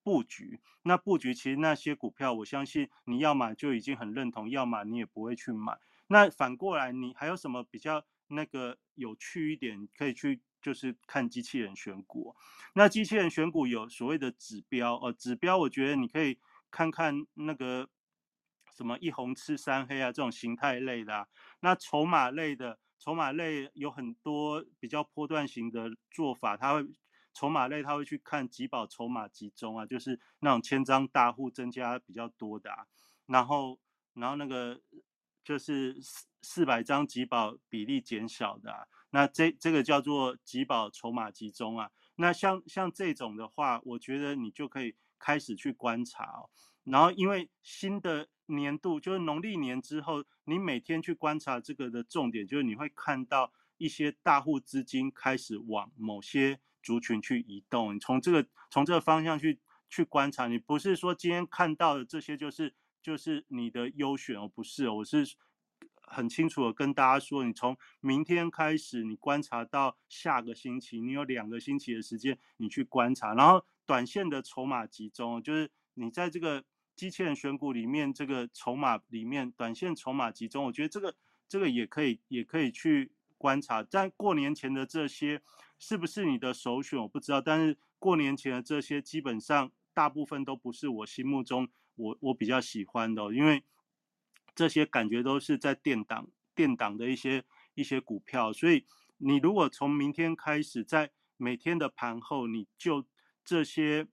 布局那布局，其实那些股票，我相信你要买就已经很认同，要么你也不会去买。那反过来，你还有什么比较那个有趣一点，可以去就是看机器人选股。那机器人选股有所谓的指标呃，指标我觉得你可以看看那个什么一红吃三黑啊这种形态类的。那筹码类的，筹码类有很多比较波段型的做法，它会。筹码类它会去看集保筹码集中啊，就是那种千张大户增加比较多的，啊，然后然后那个就是四四百张集保比例减少的，啊，那这这个叫做集保筹码集中啊。那像像这种的话，我觉得你就可以开始去观察哦。然后因为新的年度就是农历年之后，你每天去观察这个的重点就是你会看到一些大户资金开始往某些。族群去移动，你从这个从这个方向去去观察，你不是说今天看到的这些就是就是你的优选哦，不是，我是很清楚的跟大家说，你从明天开始，你观察到下个星期，你有两个星期的时间，你去观察，然后短线的筹码集中，就是你在这个机器人选股里面，这个筹码里面短线筹码集中，我觉得这个这个也可以也可以去观察，在过年前的这些。是不是你的首选？我不知道，但是过年前的这些基本上大部分都不是我心目中我我比较喜欢的，因为这些感觉都是在垫档垫档的一些一些股票，所以你如果从明天开始，在每天的盘后，你就这些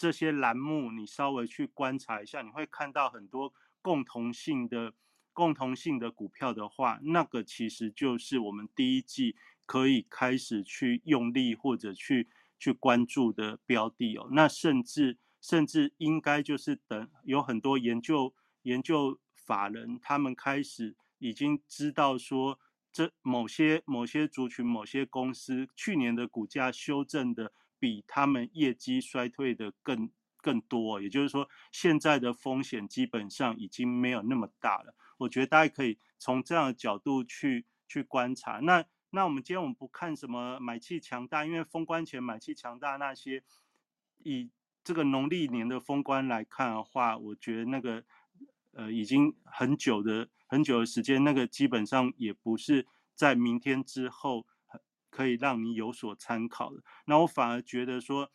这些栏目，你稍微去观察一下，你会看到很多共同性的共同性的股票的话，那个其实就是我们第一季可以开始去用力或者去去关注的标的哦。那甚至甚至应该就是等有很多研究研究法人，他们开始已经知道说。这某些某些族群、某些公司去年的股价修正的比他们业绩衰退的更更多，也就是说，现在的风险基本上已经没有那么大了。我觉得大家可以从这样的角度去去观察。那那我们今天我们不看什么买气强大，因为封关前买气强大那些，以这个农历年的封关来看的话，我觉得那个。呃，已经很久的很久的时间，那个基本上也不是在明天之后可以让你有所参考的。那我反而觉得说，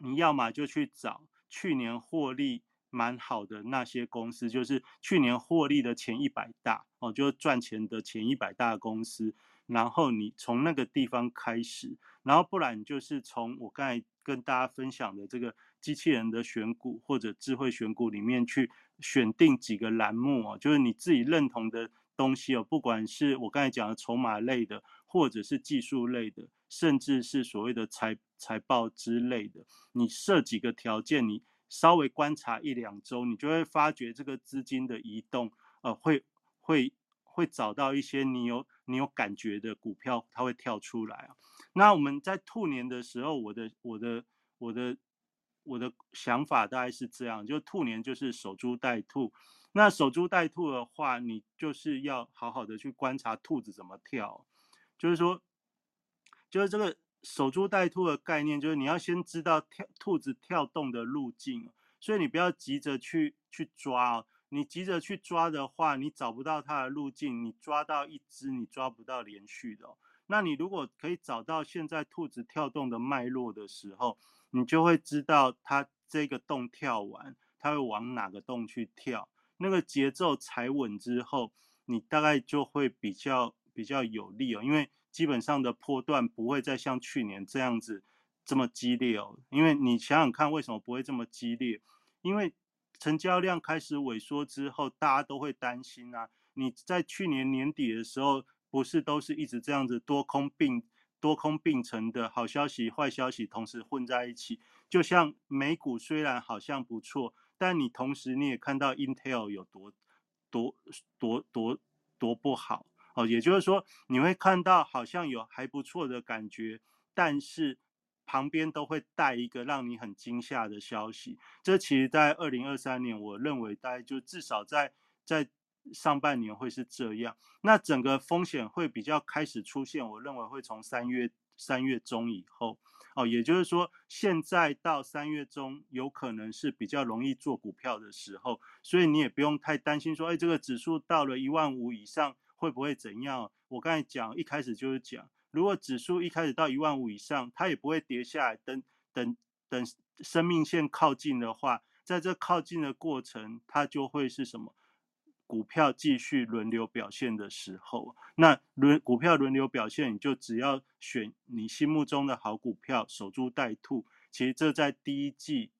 你要么就去找去年获利蛮好的那些公司，就是去年获利的前一百大哦，就赚钱的前一百大公司，然后你从那个地方开始，然后不然就是从我刚才跟大家分享的这个机器人的选股或者智慧选股里面去。选定几个栏目哦，就是你自己认同的东西哦，不管是我刚才讲的筹码类的，或者是技术类的，甚至是所谓的财财报之类的，你设几个条件，你稍微观察一两周，你就会发觉这个资金的移动，呃，会会会找到一些你有你有感觉的股票，它会跳出来啊。那我们在兔年的时候，我的我的我的。我的想法大概是这样，就兔年就是守株待兔。那守株待兔的话，你就是要好好的去观察兔子怎么跳。就是说，就是这个守株待兔的概念，就是你要先知道跳兔子跳动的路径，所以你不要急着去去抓哦。你急着去抓的话，你找不到它的路径，你抓到一只，你抓不到连续的。那你如果可以找到现在兔子跳动的脉络的时候，你就会知道它这个洞跳完，它会往哪个洞去跳。那个节奏踩稳之后，你大概就会比较比较有利哦。因为基本上的波段不会再像去年这样子这么激烈哦。因为你想想看，为什么不会这么激烈？因为成交量开始萎缩之后，大家都会担心啊。你在去年年底的时候，不是都是一直这样子多空并。多空并存的好消息、坏消息同时混在一起，就像美股虽然好像不错，但你同时你也看到 Intel 有多多多多多不好哦。也就是说，你会看到好像有还不错的感觉，但是旁边都会带一个让你很惊吓的消息。这其实，在二零二三年，我认为大概就至少在在。上半年会是这样，那整个风险会比较开始出现。我认为会从三月三月中以后，哦，也就是说现在到三月中有可能是比较容易做股票的时候，所以你也不用太担心说，哎，这个指数到了一万五以上会不会怎样？我刚才讲一开始就是讲，如果指数一开始到一万五以上，它也不会跌下来，等等等生命线靠近的话，在这靠近的过程，它就会是什么？股票继续轮流表现的时候，那轮股票轮流表现，你就只要选你心目中的好股票，守株待兔。其实这在第一季，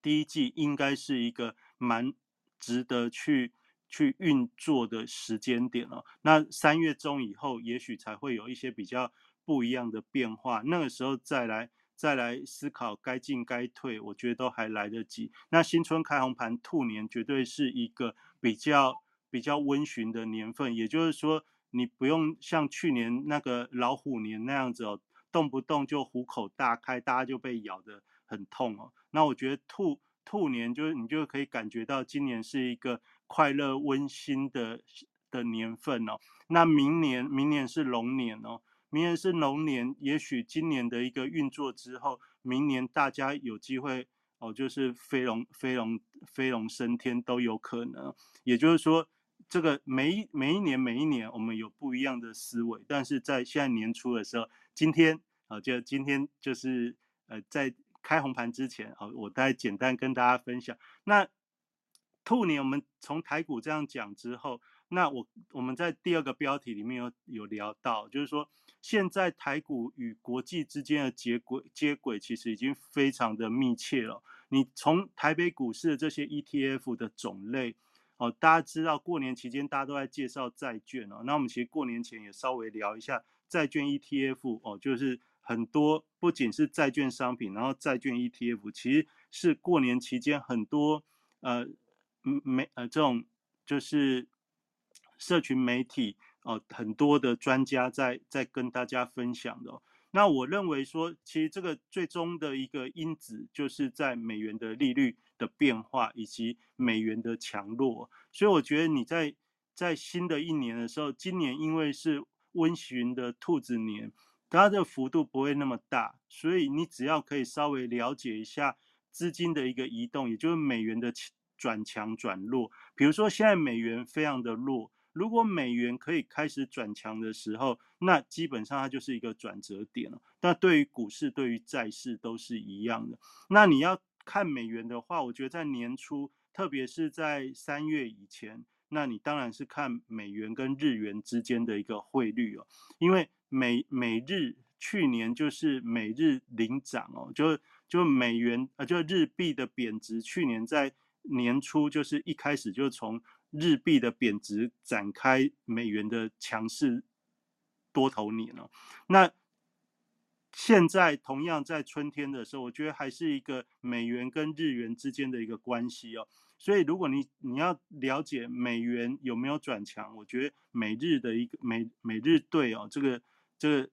第一季应该是一个蛮值得去去运作的时间点哦。那三月中以后，也许才会有一些比较不一样的变化，那个时候再来。再来思考该进该退，我觉得都还来得及。那新春开红盘，兔年绝对是一个比较比较温驯的年份。也就是说，你不用像去年那个老虎年那样子哦，动不动就虎口大开，大家就被咬得很痛哦。那我觉得兔兔年就是你就可以感觉到今年是一个快乐温馨的的年份哦。那明年明年是龙年哦。明年是龙年，也许今年的一个运作之后，明年大家有机会哦，就是飞龙飞龙飞龙升天都有可能。也就是说，这个每一每一年每一年我们有不一样的思维，但是在现在年初的时候，今天啊，就今天就是呃，在开红盘之前啊，我再简单跟大家分享。那兔年我们从台股这样讲之后。那我我们在第二个标题里面有有聊到，就是说现在台股与国际之间的接轨接轨，其实已经非常的密切了。你从台北股市的这些 ETF 的种类，哦，大家知道过年期间大家都在介绍债券哦，那我们其实过年前也稍微聊一下债券 ETF 哦，就是很多不仅是债券商品，然后债券 ETF 其实是过年期间很多呃媒呃这种就是社群媒体。哦，很多的专家在在跟大家分享的。那我认为说，其实这个最终的一个因子，就是在美元的利率的变化以及美元的强弱。所以我觉得你在在新的一年的时候，今年因为是温驯的兔子年，它的幅度不会那么大，所以你只要可以稍微了解一下资金的一个移动，也就是美元的转强转弱。比如说现在美元非常的弱。如果美元可以开始转强的时候，那基本上它就是一个转折点了。那对于股市、对于债市都是一样的。那你要看美元的话，我觉得在年初，特别是在三月以前，那你当然是看美元跟日元之间的一个汇率哦，因为美美日去年就是美日领涨哦，就就美元呃就日币的贬值，去年在年初就是一开始就从。日币的贬值展开美元的强势多头年哦，那现在同样在春天的时候，我觉得还是一个美元跟日元之间的一个关系哦。所以如果你你要了解美元有没有转强，我觉得美日的一个美美日对哦，这个这个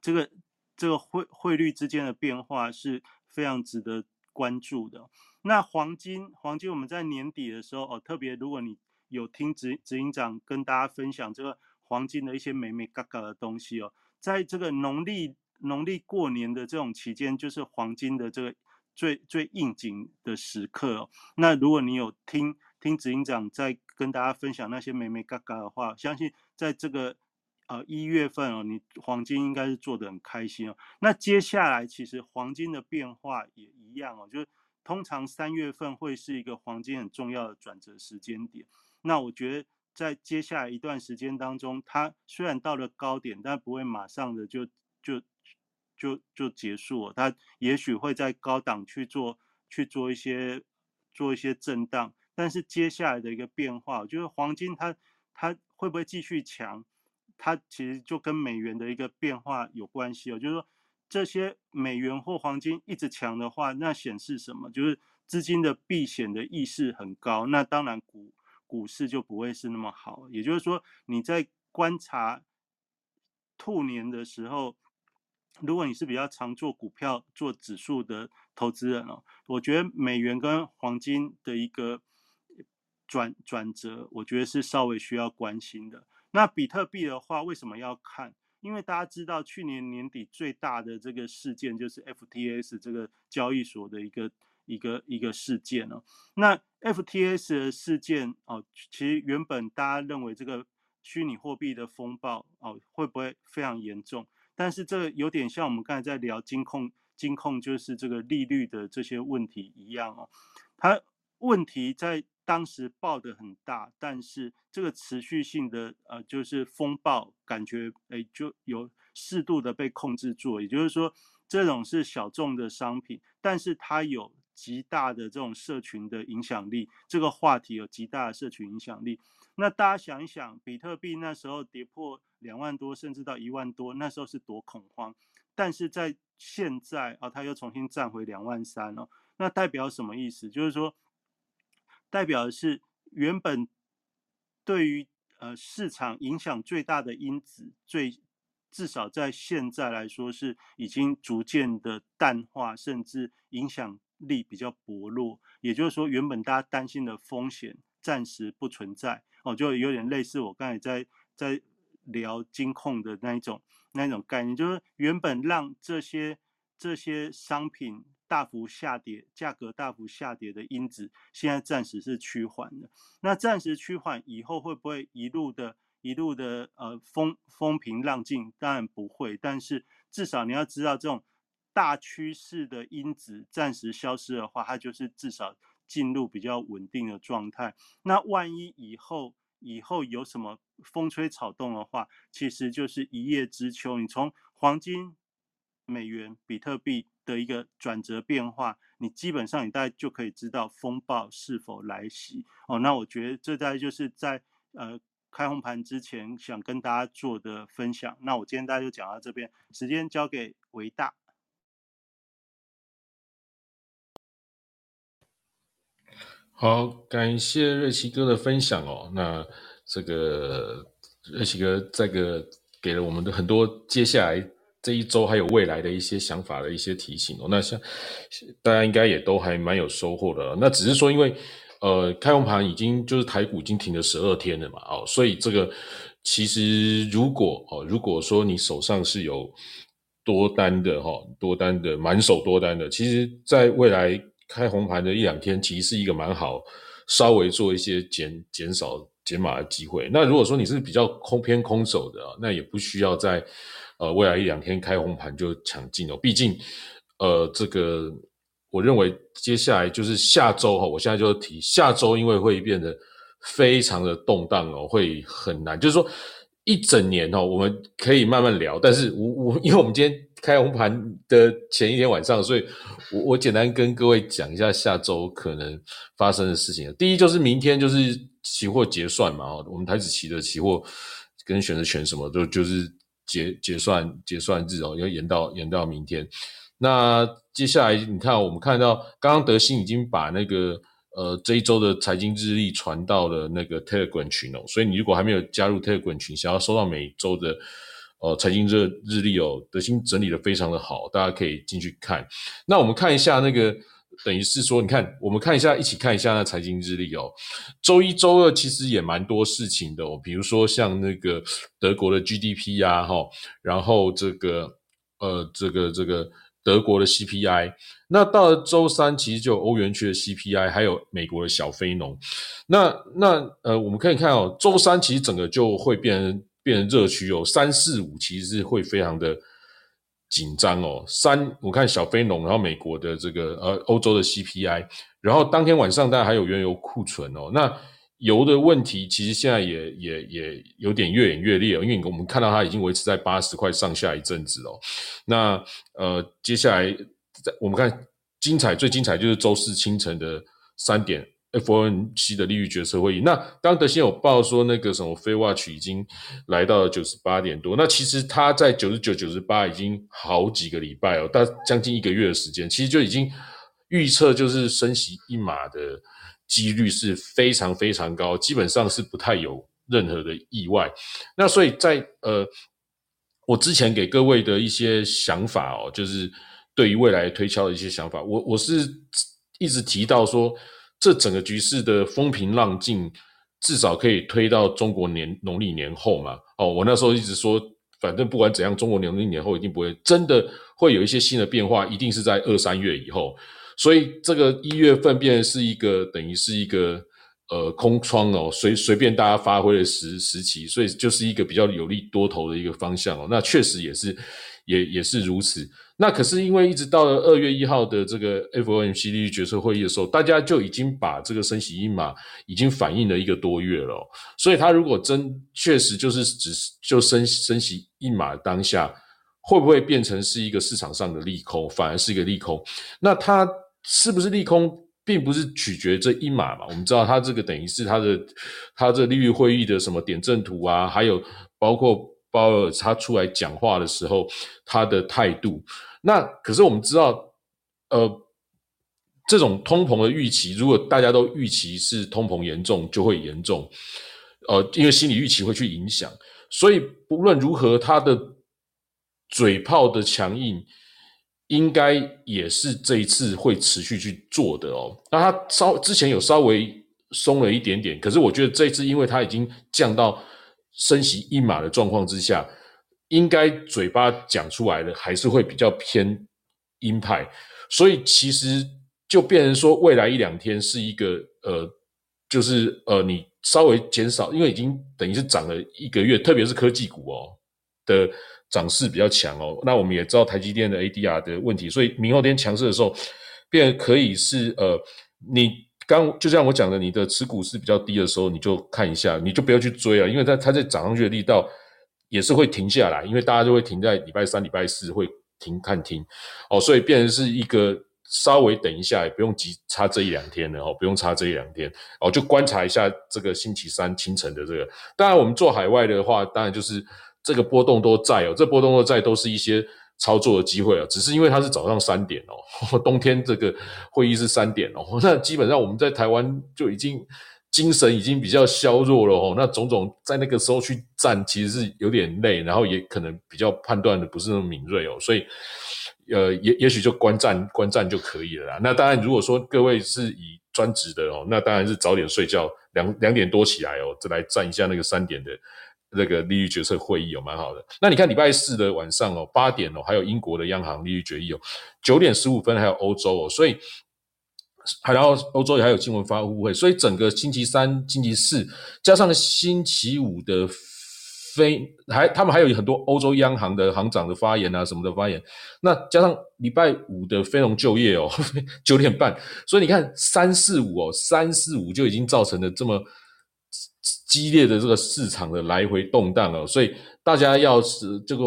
这个这个汇汇率之间的变化是非常值得关注的。那黄金，黄金我们在年底的时候哦，特别如果你有听执执行长跟大家分享这个黄金的一些美美嘎嘎的东西哦，在这个农历农历过年的这种期间，就是黄金的这个最最应景的时刻哦。那如果你有听听执行长在跟大家分享那些美美嘎嘎的话，相信在这个呃一月份哦，你黄金应该是做的很开心哦。那接下来其实黄金的变化也一样哦，就是。通常三月份会是一个黄金很重要的转折时间点。那我觉得在接下来一段时间当中，它虽然到了高点，但不会马上的就就就就结束。它也许会在高档去做去做一些做一些震荡。但是接下来的一个变化，就是黄金它它会不会继续强？它其实就跟美元的一个变化有关系哦，就是说。这些美元或黄金一直强的话，那显示什么？就是资金的避险的意识很高。那当然股股市就不会是那么好。也就是说，你在观察兔年的时候，如果你是比较常做股票、做指数的投资人哦，我觉得美元跟黄金的一个转转折，我觉得是稍微需要关心的。那比特币的话，为什么要看？因为大家知道，去年年底最大的这个事件就是 FTS 这个交易所的一个一个一个事件哦。那 FTS 的事件哦，其实原本大家认为这个虚拟货币的风暴哦会不会非常严重？但是这有点像我们刚才在聊金控，金控就是这个利率的这些问题一样哦。它问题在。当时爆的很大，但是这个持续性的呃，就是风暴感觉哎，就有适度的被控制住。也就是说，这种是小众的商品，但是它有极大的这种社群的影响力。这个话题有极大的社群影响力。那大家想一想，比特币那时候跌破两万多，甚至到一万多，那时候是多恐慌。但是在现在啊，它又重新站回两万三了。那代表什么意思？就是说。代表的是原本对于呃市场影响最大的因子，最至少在现在来说是已经逐渐的淡化，甚至影响力比较薄弱。也就是说，原本大家担心的风险暂时不存在哦，就有点类似我刚才在在聊金控的那一种那一种概念，就是原本让这些这些商品。大幅下跌，价格大幅下跌的因子，现在暂时是趋缓的。那暂时趋缓以后会不会一路的、一路的呃风风平浪静？当然不会，但是至少你要知道，这种大趋势的因子暂时消失的话，它就是至少进入比较稳定的状态。那万一以后以后有什么风吹草动的话，其实就是一叶知秋。你从黄金、美元、比特币的一个转折变化，你基本上你大概就可以知道风暴是否来袭哦。那我觉得这大概就是在呃开红盘之前想跟大家做的分享。那我今天大家就讲到这边，时间交给维大。好，感谢瑞奇哥的分享哦。那这个瑞奇哥这个给了我们的很多接下来这一周还有未来的一些想法的一些提醒哦。那像大家应该也都还蛮有收获的。那只是说，因为呃，开红盘已经就是台股已经停了十二天了嘛，哦，所以这个其实如果哦，如果说你手上是有多单的哈，多单的满手多单的，其实在未来。开红盘的一两天，其实是一个蛮好，稍微做一些减减少减码的机会。那如果说你是比较空偏空手的，那也不需要在呃未来一两天开红盘就抢进哦。毕竟呃这个，我认为接下来就是下周哈，我现在就提下周，因为会变得非常的动荡哦，会很难。就是说一整年哦，我们可以慢慢聊，但是我我因为我们今天。开红盘的前一天晚上，所以我我简单跟各位讲一下下周可能发生的事情。第一就是明天就是期货结算嘛，我们台子期的期货跟选择权什么都就是结结算结算日哦，要延到延到明天。那接下来你看，我们看到刚刚德兴已经把那个呃这一周的财经日历传到了那个 Telegram 群哦，所以你如果还没有加入 Telegram 群，想要收到每周的。哦，财经日日历哦，德兴整理的非常的好，大家可以进去看。那我们看一下那个，等于是说，你看，我们看一下，一起看一下那财经日历哦。周一周二其实也蛮多事情的哦，比如说像那个德国的 GDP 呀，哈，然后这个呃，这个这个德国的 CPI。那到了周三，其实就欧元区的 CPI，还有美国的小非农。那那呃，我们可以看哦，周三其实整个就会变。变成热区哦，三四五其实是会非常的紧张哦。三，我看小非农，然后美国的这个呃欧洲的 CPI，然后当天晚上当然还有原油库存哦。那油的问题其实现在也也也有点越演越烈哦，因为我们看到它已经维持在八十块上下一阵子哦。那呃，接下来我们看精彩最精彩就是周四清晨的三点。FOMC 的利率决策会议，那当德先有报说那个什么非 watch 已经来到了九十八点多，那其实它在九十九、九十八已经好几个礼拜哦，大将近一个月的时间，其实就已经预测就是升息一码的几率是非常非常高，基本上是不太有任何的意外。那所以在呃，我之前给各位的一些想法哦，就是对于未来推敲的一些想法，我我是一直提到说。这整个局势的风平浪静，至少可以推到中国年农历年后嘛？哦，我那时候一直说，反正不管怎样，中国农历年后一定不会真的会有一些新的变化，一定是在二三月以后。所以这个一月份变是一个等于是一个呃空窗哦，随随便大家发挥的时时期，所以就是一个比较有利多头的一个方向哦。那确实也是也也是如此。那可是因为一直到了二月一号的这个 FOMC 利率决策会议的时候，大家就已经把这个升息一码已经反映了一个多月了，所以它如果真确实就是只是就升升息一码当下，会不会变成是一个市场上的利空，反而是一个利空？那它是不是利空，并不是取决这一码嘛？我们知道它这个等于是它的它这利率会议的什么点阵图啊，还有包括鲍尔他出来讲话的时候他的态度。那可是我们知道，呃，这种通膨的预期，如果大家都预期是通膨严重，就会严重，呃，因为心理预期会去影响，所以不论如何，他的嘴炮的强硬，应该也是这一次会持续去做的哦。那他稍之前有稍微松了一点点，可是我觉得这一次，因为它已经降到升息一码的状况之下。应该嘴巴讲出来的还是会比较偏鹰派，所以其实就变成说，未来一两天是一个呃，就是呃，你稍微减少，因为已经等于是涨了一个月，特别是科技股哦的涨势比较强哦。那我们也知道台积电的 ADR 的问题，所以明后天强势的时候，变可以是呃，你刚就像我讲的，你的持股是比较低的时候，你就看一下，你就不要去追啊，因为它它在涨上去的力道也是会停下来，因为大家就会停在礼拜三、礼拜四会停看停哦，所以变成是一个稍微等一下，也不用急差这一两天了哦，不用差这一两天哦，就观察一下这个星期三清晨的这个。当然，我们做海外的话，当然就是这个波动都在哦，这波动都在，都是一些。操作的机会啊，只是因为它是早上三点哦，(laughs) 冬天这个会议是三点哦，(laughs) 那基本上我们在台湾就已经精神已经比较削弱了哦，那种种在那个时候去站其实是有点累，然后也可能比较判断的不是那么敏锐哦，所以呃也也许就观战观战就可以了啦。那当然如果说各位是以专职的哦，那当然是早点睡觉，两两点多起来哦，再来站一下那个三点的。那个利率决策会议有蛮好的。那你看礼拜四的晚上哦，八点哦，还有英国的央行利率决议哦，九点十五分还有欧洲哦，所以还然后欧洲也还有新闻发布会，所以整个星期三、星期四加上星期五的非还他们还有很多欧洲央行的行长的发言啊什么的发言，那加上礼拜五的非农就业哦，(laughs) 九点半，所以你看三四五哦，三四五就已经造成了这么。激烈的这个市场的来回动荡哦，所以大家要是这个，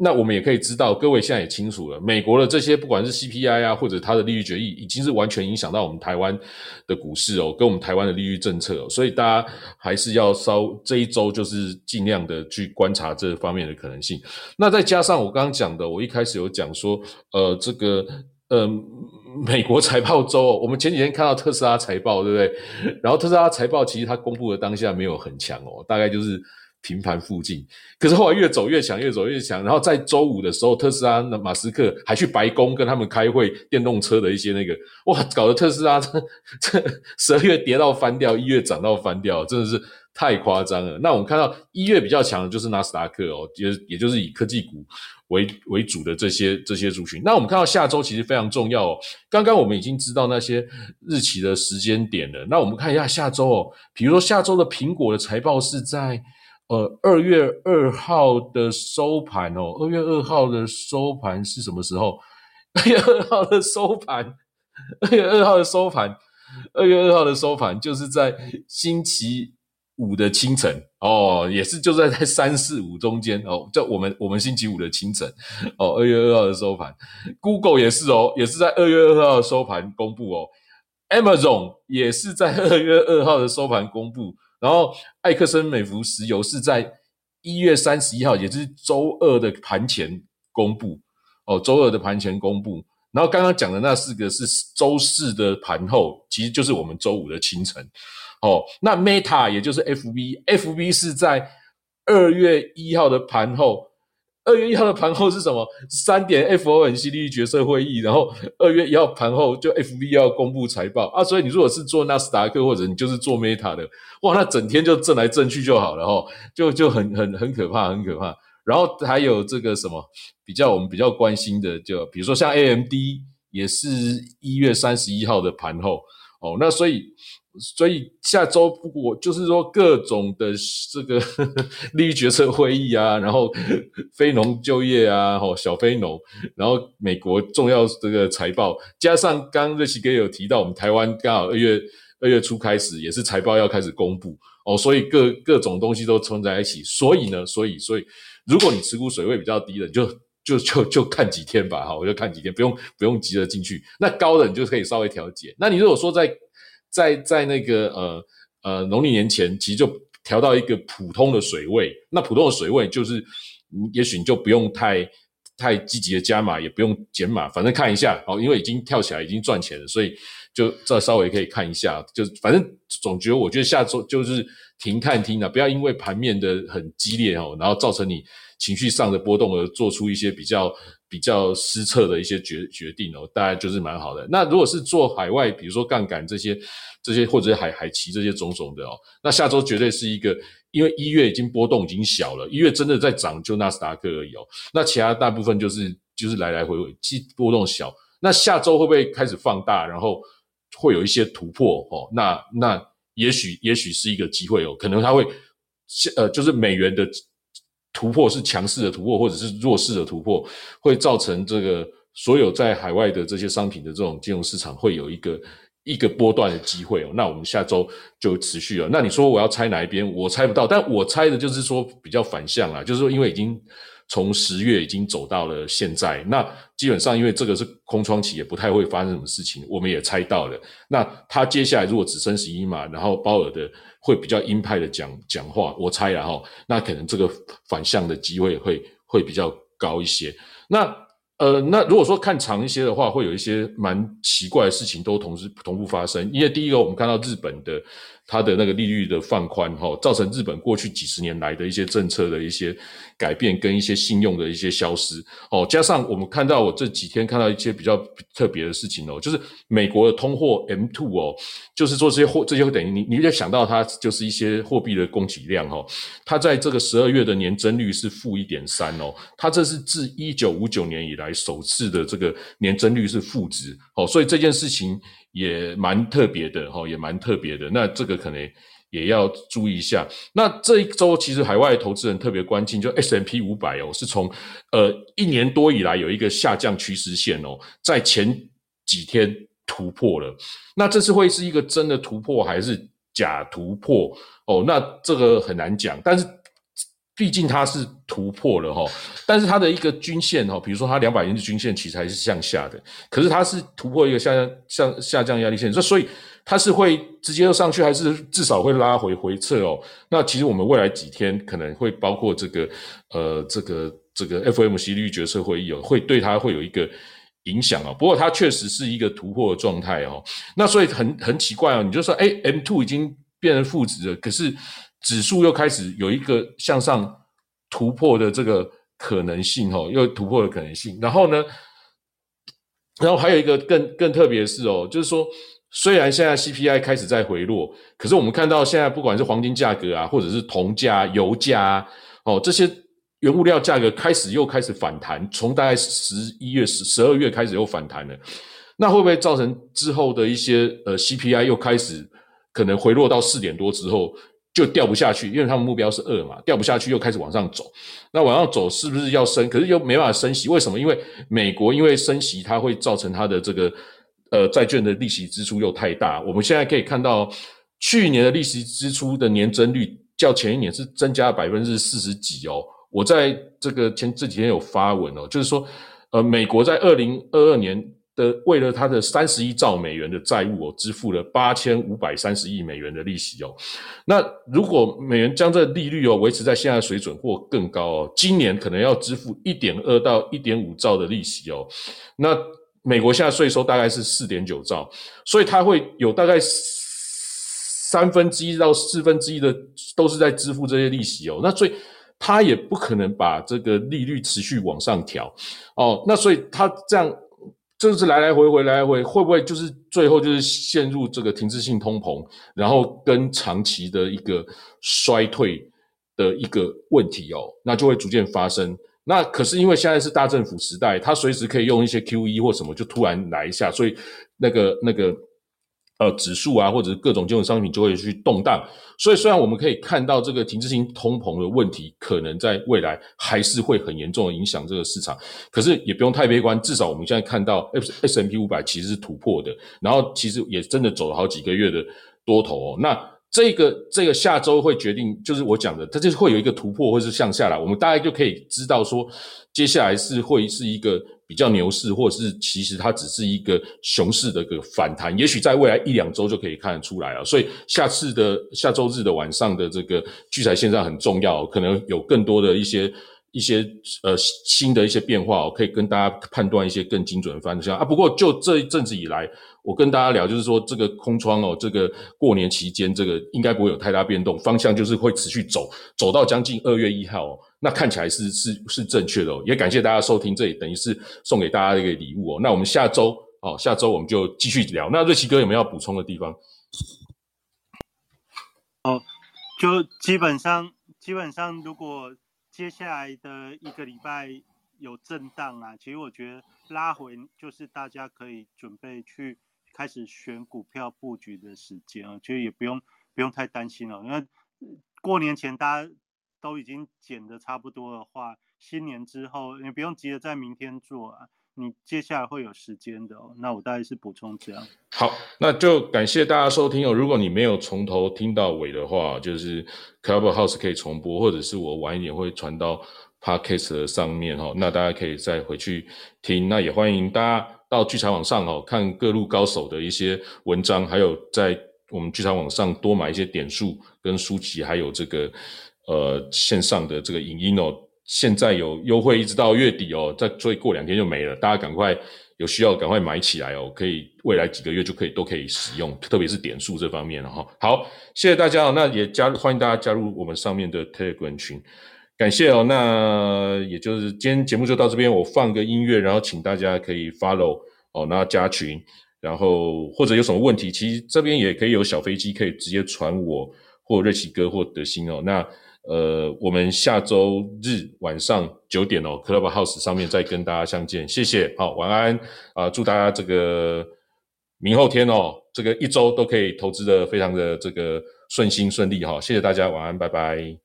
那我们也可以知道，各位现在也清楚了，美国的这些不管是 CPI 啊，或者它的利率决议，已经是完全影响到我们台湾的股市哦，跟我们台湾的利率政策，所以大家还是要稍这一周就是尽量的去观察这方面的可能性。那再加上我刚刚讲的，我一开始有讲说，呃，这个。呃，美国财报周，我们前几天看到特斯拉财报，对不对？然后特斯拉财报其实它公布的当下没有很强哦，大概就是平盘附近。可是后来越走越强，越走越强。然后在周五的时候，特斯拉的马斯克还去白宫跟他们开会，电动车的一些那个，哇，搞得特斯拉这这十二月跌到翻掉，一月涨到翻掉，真的是太夸张了。那我们看到一月比较强的就是纳斯达克哦，也也就是以科技股。为为主的这些这些族群，那我们看到下周其实非常重要哦。刚刚我们已经知道那些日期的时间点了，那我们看一下下周哦。比如说下周的苹果的财报是在呃二月二号的收盘哦。二月二号的收盘是什么时候？二月二号的收盘，二月二号的收盘，二月二号的收盘就是在星期。五的清晨哦，也是就在在三四五中间哦，在我们我们星期五的清晨哦，二月二号的收盘，Google 也是哦，也是在二月二号的收盘公布哦，Amazon 也是在二月二号的收盘公布，然后艾克森美孚石油是在一月三十一号，也就是周二的盘前公布。哦，周二的盘前公布，然后刚刚讲的那四个是周四的盘后，其实就是我们周五的清晨。哦，那 Meta 也就是 FB，FB 是在二月一号的盘后，二月一号的盘后是什么？三点 FOMC 利率决策会议，然后二月一号盘后就 FB 要公布财报啊，所以你如果是做纳斯达克或者你就是做 Meta 的，哇，那整天就震来震去就好了哈，就就很很很可怕，很可怕。然后还有这个什么比较我们比较关心的，就比如说像 AMD 也是一月三十一号的盘后哦，那所以。所以下周我就是说各种的这个 (laughs) 利益决策会议啊，然后非农就业啊，吼小非农，然后美国重要这个财报，加上刚瑞奇哥有提到，我们台湾刚好二月二月初开始也是财报要开始公布哦，所以各各种东西都冲在一起，所以呢，所以所以如果你持股水位比较低的，就就就就看几天吧，哈，我就看几天，不用不用急着进去。那高的你就可以稍微调节。那你如果说在在在那个呃呃农历年前，其实就调到一个普通的水位。那普通的水位就是，也许你就不用太太积极的加码，也不用减码，反正看一下哦，因为已经跳起来，已经赚钱了，所以就这稍微可以看一下。就反正总觉得，我觉得下周就是停看听的，不要因为盘面的很激烈哦，然后造成你情绪上的波动而做出一些比较。比较失策的一些决决定哦，大概就是蛮好的。那如果是做海外，比如说杠杆这些、这些或者海海奇这些种种的哦，那下周绝对是一个，因为一月已经波动已经小了，一月真的在涨就纳斯达克而已哦。那其他大部分就是就是来来回回，其波动小。那下周会不会开始放大，然后会有一些突破哦？那那也许也许是一个机会哦，可能它会呃，就是美元的。突破是强势的突破，或者是弱势的突破，会造成这个所有在海外的这些商品的这种金融市场会有一个一个波段的机会哦。那我们下周就持续了。那你说我要猜哪一边？我猜不到，但我猜的就是说比较反向啊，就是说因为已经。从十月已经走到了现在，那基本上因为这个是空窗期，也不太会发生什么事情。我们也猜到了，那他接下来如果只升十一码，然后鲍尔的会比较鹰派的讲讲话，我猜然后那可能这个反向的机会会会比较高一些。那。呃，那如果说看长一些的话，会有一些蛮奇怪的事情都同时同步发生。因为第一个，我们看到日本的它的那个利率的放宽，哈，造成日本过去几十年来的一些政策的一些改变跟一些信用的一些消失，哦，加上我们看到我这几天看到一些比较特别的事情哦，就是美国的通货 M two 哦，就是做这些货这些等于你你就想到它就是一些货币的供给量哦，它在这个十二月的年增率是负一点三哦，它这是自一九五九年以来。首次的这个年增率是负值，哦，所以这件事情也蛮特别的，哈，也蛮特别的。那这个可能也要注意一下。那这一周其实海外投资人特别关心，就 S M P 五百哦，是从呃一年多以来有一个下降趋势线哦，在前几天突破了。那这次会是一个真的突破还是假突破？哦，那这个很难讲，但是。毕竟它是突破了哈，但是它的一个均线哈，比如说它两百日均线其实还是向下的，可是它是突破一个下降向下降压力线，这所以它是会直接就上去，还是至少会拉回回撤哦？那其实我们未来几天可能会包括这个呃这个这个 FOMC 利率决策会议哦，会对它会有一个影响哦。不过它确实是一个突破的状态哦。那所以很很奇怪哦，你就说哎，M two 已经变成负值了，可是。指数又开始有一个向上突破的这个可能性，哦，又突破的可能性。然后呢，然后还有一个更更特别的是哦，就是说，虽然现在 CPI 开始在回落，可是我们看到现在不管是黄金价格啊，或者是铜价、油价哦，这些原物料价格开始又开始反弹，从大概十一月、十十二月开始又反弹了。那会不会造成之后的一些呃 CPI 又开始可能回落到四点多之后？就掉不下去，因为他们目标是二嘛，掉不下去又开始往上走。那往上走是不是要升？可是又没办法升息，为什么？因为美国因为升息，它会造成它的这个呃债券的利息支出又太大。我们现在可以看到，去年的利息支出的年增率较前一年是增加了百分之四十几哦。我在这个前这几天有发文哦，就是说，呃，美国在二零二二年。的为了他的三十一兆美元的债务哦，支付了八千五百三十亿美元的利息哦。那如果美元将这利率哦维持在现在水准或更高哦，今年可能要支付一点二到一点五兆的利息哦。那美国现在税收大概是四点九兆，所以它会有大概三分之一到四分之一的都是在支付这些利息哦。那所以它也不可能把这个利率持续往上调哦。那所以它这样。这是来来回回，来来回，会不会就是最后就是陷入这个停滞性通膨，然后跟长期的一个衰退的一个问题哦，那就会逐渐发生。那可是因为现在是大政府时代，它随时可以用一些 QE 或什么，就突然来一下，所以那个那个。呃，指数啊，或者是各种金融商品就会去动荡，所以虽然我们可以看到这个停滞性通膨的问题，可能在未来还是会很严重的影响这个市场，可是也不用太悲观，至少我们现在看到 S S M P 五百其实是突破的，然后其实也真的走了好几个月的多头哦。那这个这个下周会决定，就是我讲的，它就是会有一个突破，或是向下来，我们大概就可以知道说，接下来是会是一个。比较牛市，或者是其实它只是一个熊市的一个反弹，也许在未来一两周就可以看得出来了。所以下次的下周日的晚上的这个聚财线上很重要，可能有更多的一些一些呃新的一些变化，可以跟大家判断一些更精准的方向啊。不过就这一阵子以来，我跟大家聊，就是说这个空窗哦，这个过年期间这个应该不会有太大变动，方向就是会持续走，走到将近二月一号。那看起来是是是正确的哦，也感谢大家收听，这里等于是送给大家的一个礼物哦。那我们下周哦，下周我们就继续聊。那瑞奇哥有没有要补充的地方？哦，就基本上基本上，如果接下来的一个礼拜有震荡啊，其实我觉得拉回就是大家可以准备去开始选股票布局的时间啊，其实也不用不用太担心了，因为过年前大家。都已经减的差不多的话，新年之后你不用急着在明天做啊，你接下来会有时间的哦。那我大概是补充这样。好，那就感谢大家收听哦。如果你没有从头听到尾的话，就是 Clubhouse 可以重播，或者是我晚一点会传到 Podcast 上面哈。那大家可以再回去听。那也欢迎大家到聚财网上哦，看各路高手的一些文章，还有在我们聚财网上多买一些点数跟书籍，还有这个呃线上的这个影音哦。现在有优惠，一直到月底哦，再所以过两天就没了。大家赶快有需要赶快买起来哦，可以未来几个月就可以都可以使用，特别是点数这方面了哈。好，谢谢大家哦，那也加入欢迎大家加入我们上面的 Telegram 群，感谢哦。那也就是今天节目就到这边，我放个音乐，然后请大家可以 follow 哦，那加群，然后或者有什么问题，其实这边也可以有小飞机可以直接传我或瑞奇哥或德兴哦，那。呃，我们下周日晚上九点哦，Club House 上面再跟大家相见，谢谢，好晚安啊，祝大家这个明后天哦，这个一周都可以投资的非常的这个顺心顺利哈，谢谢大家，晚安，拜拜。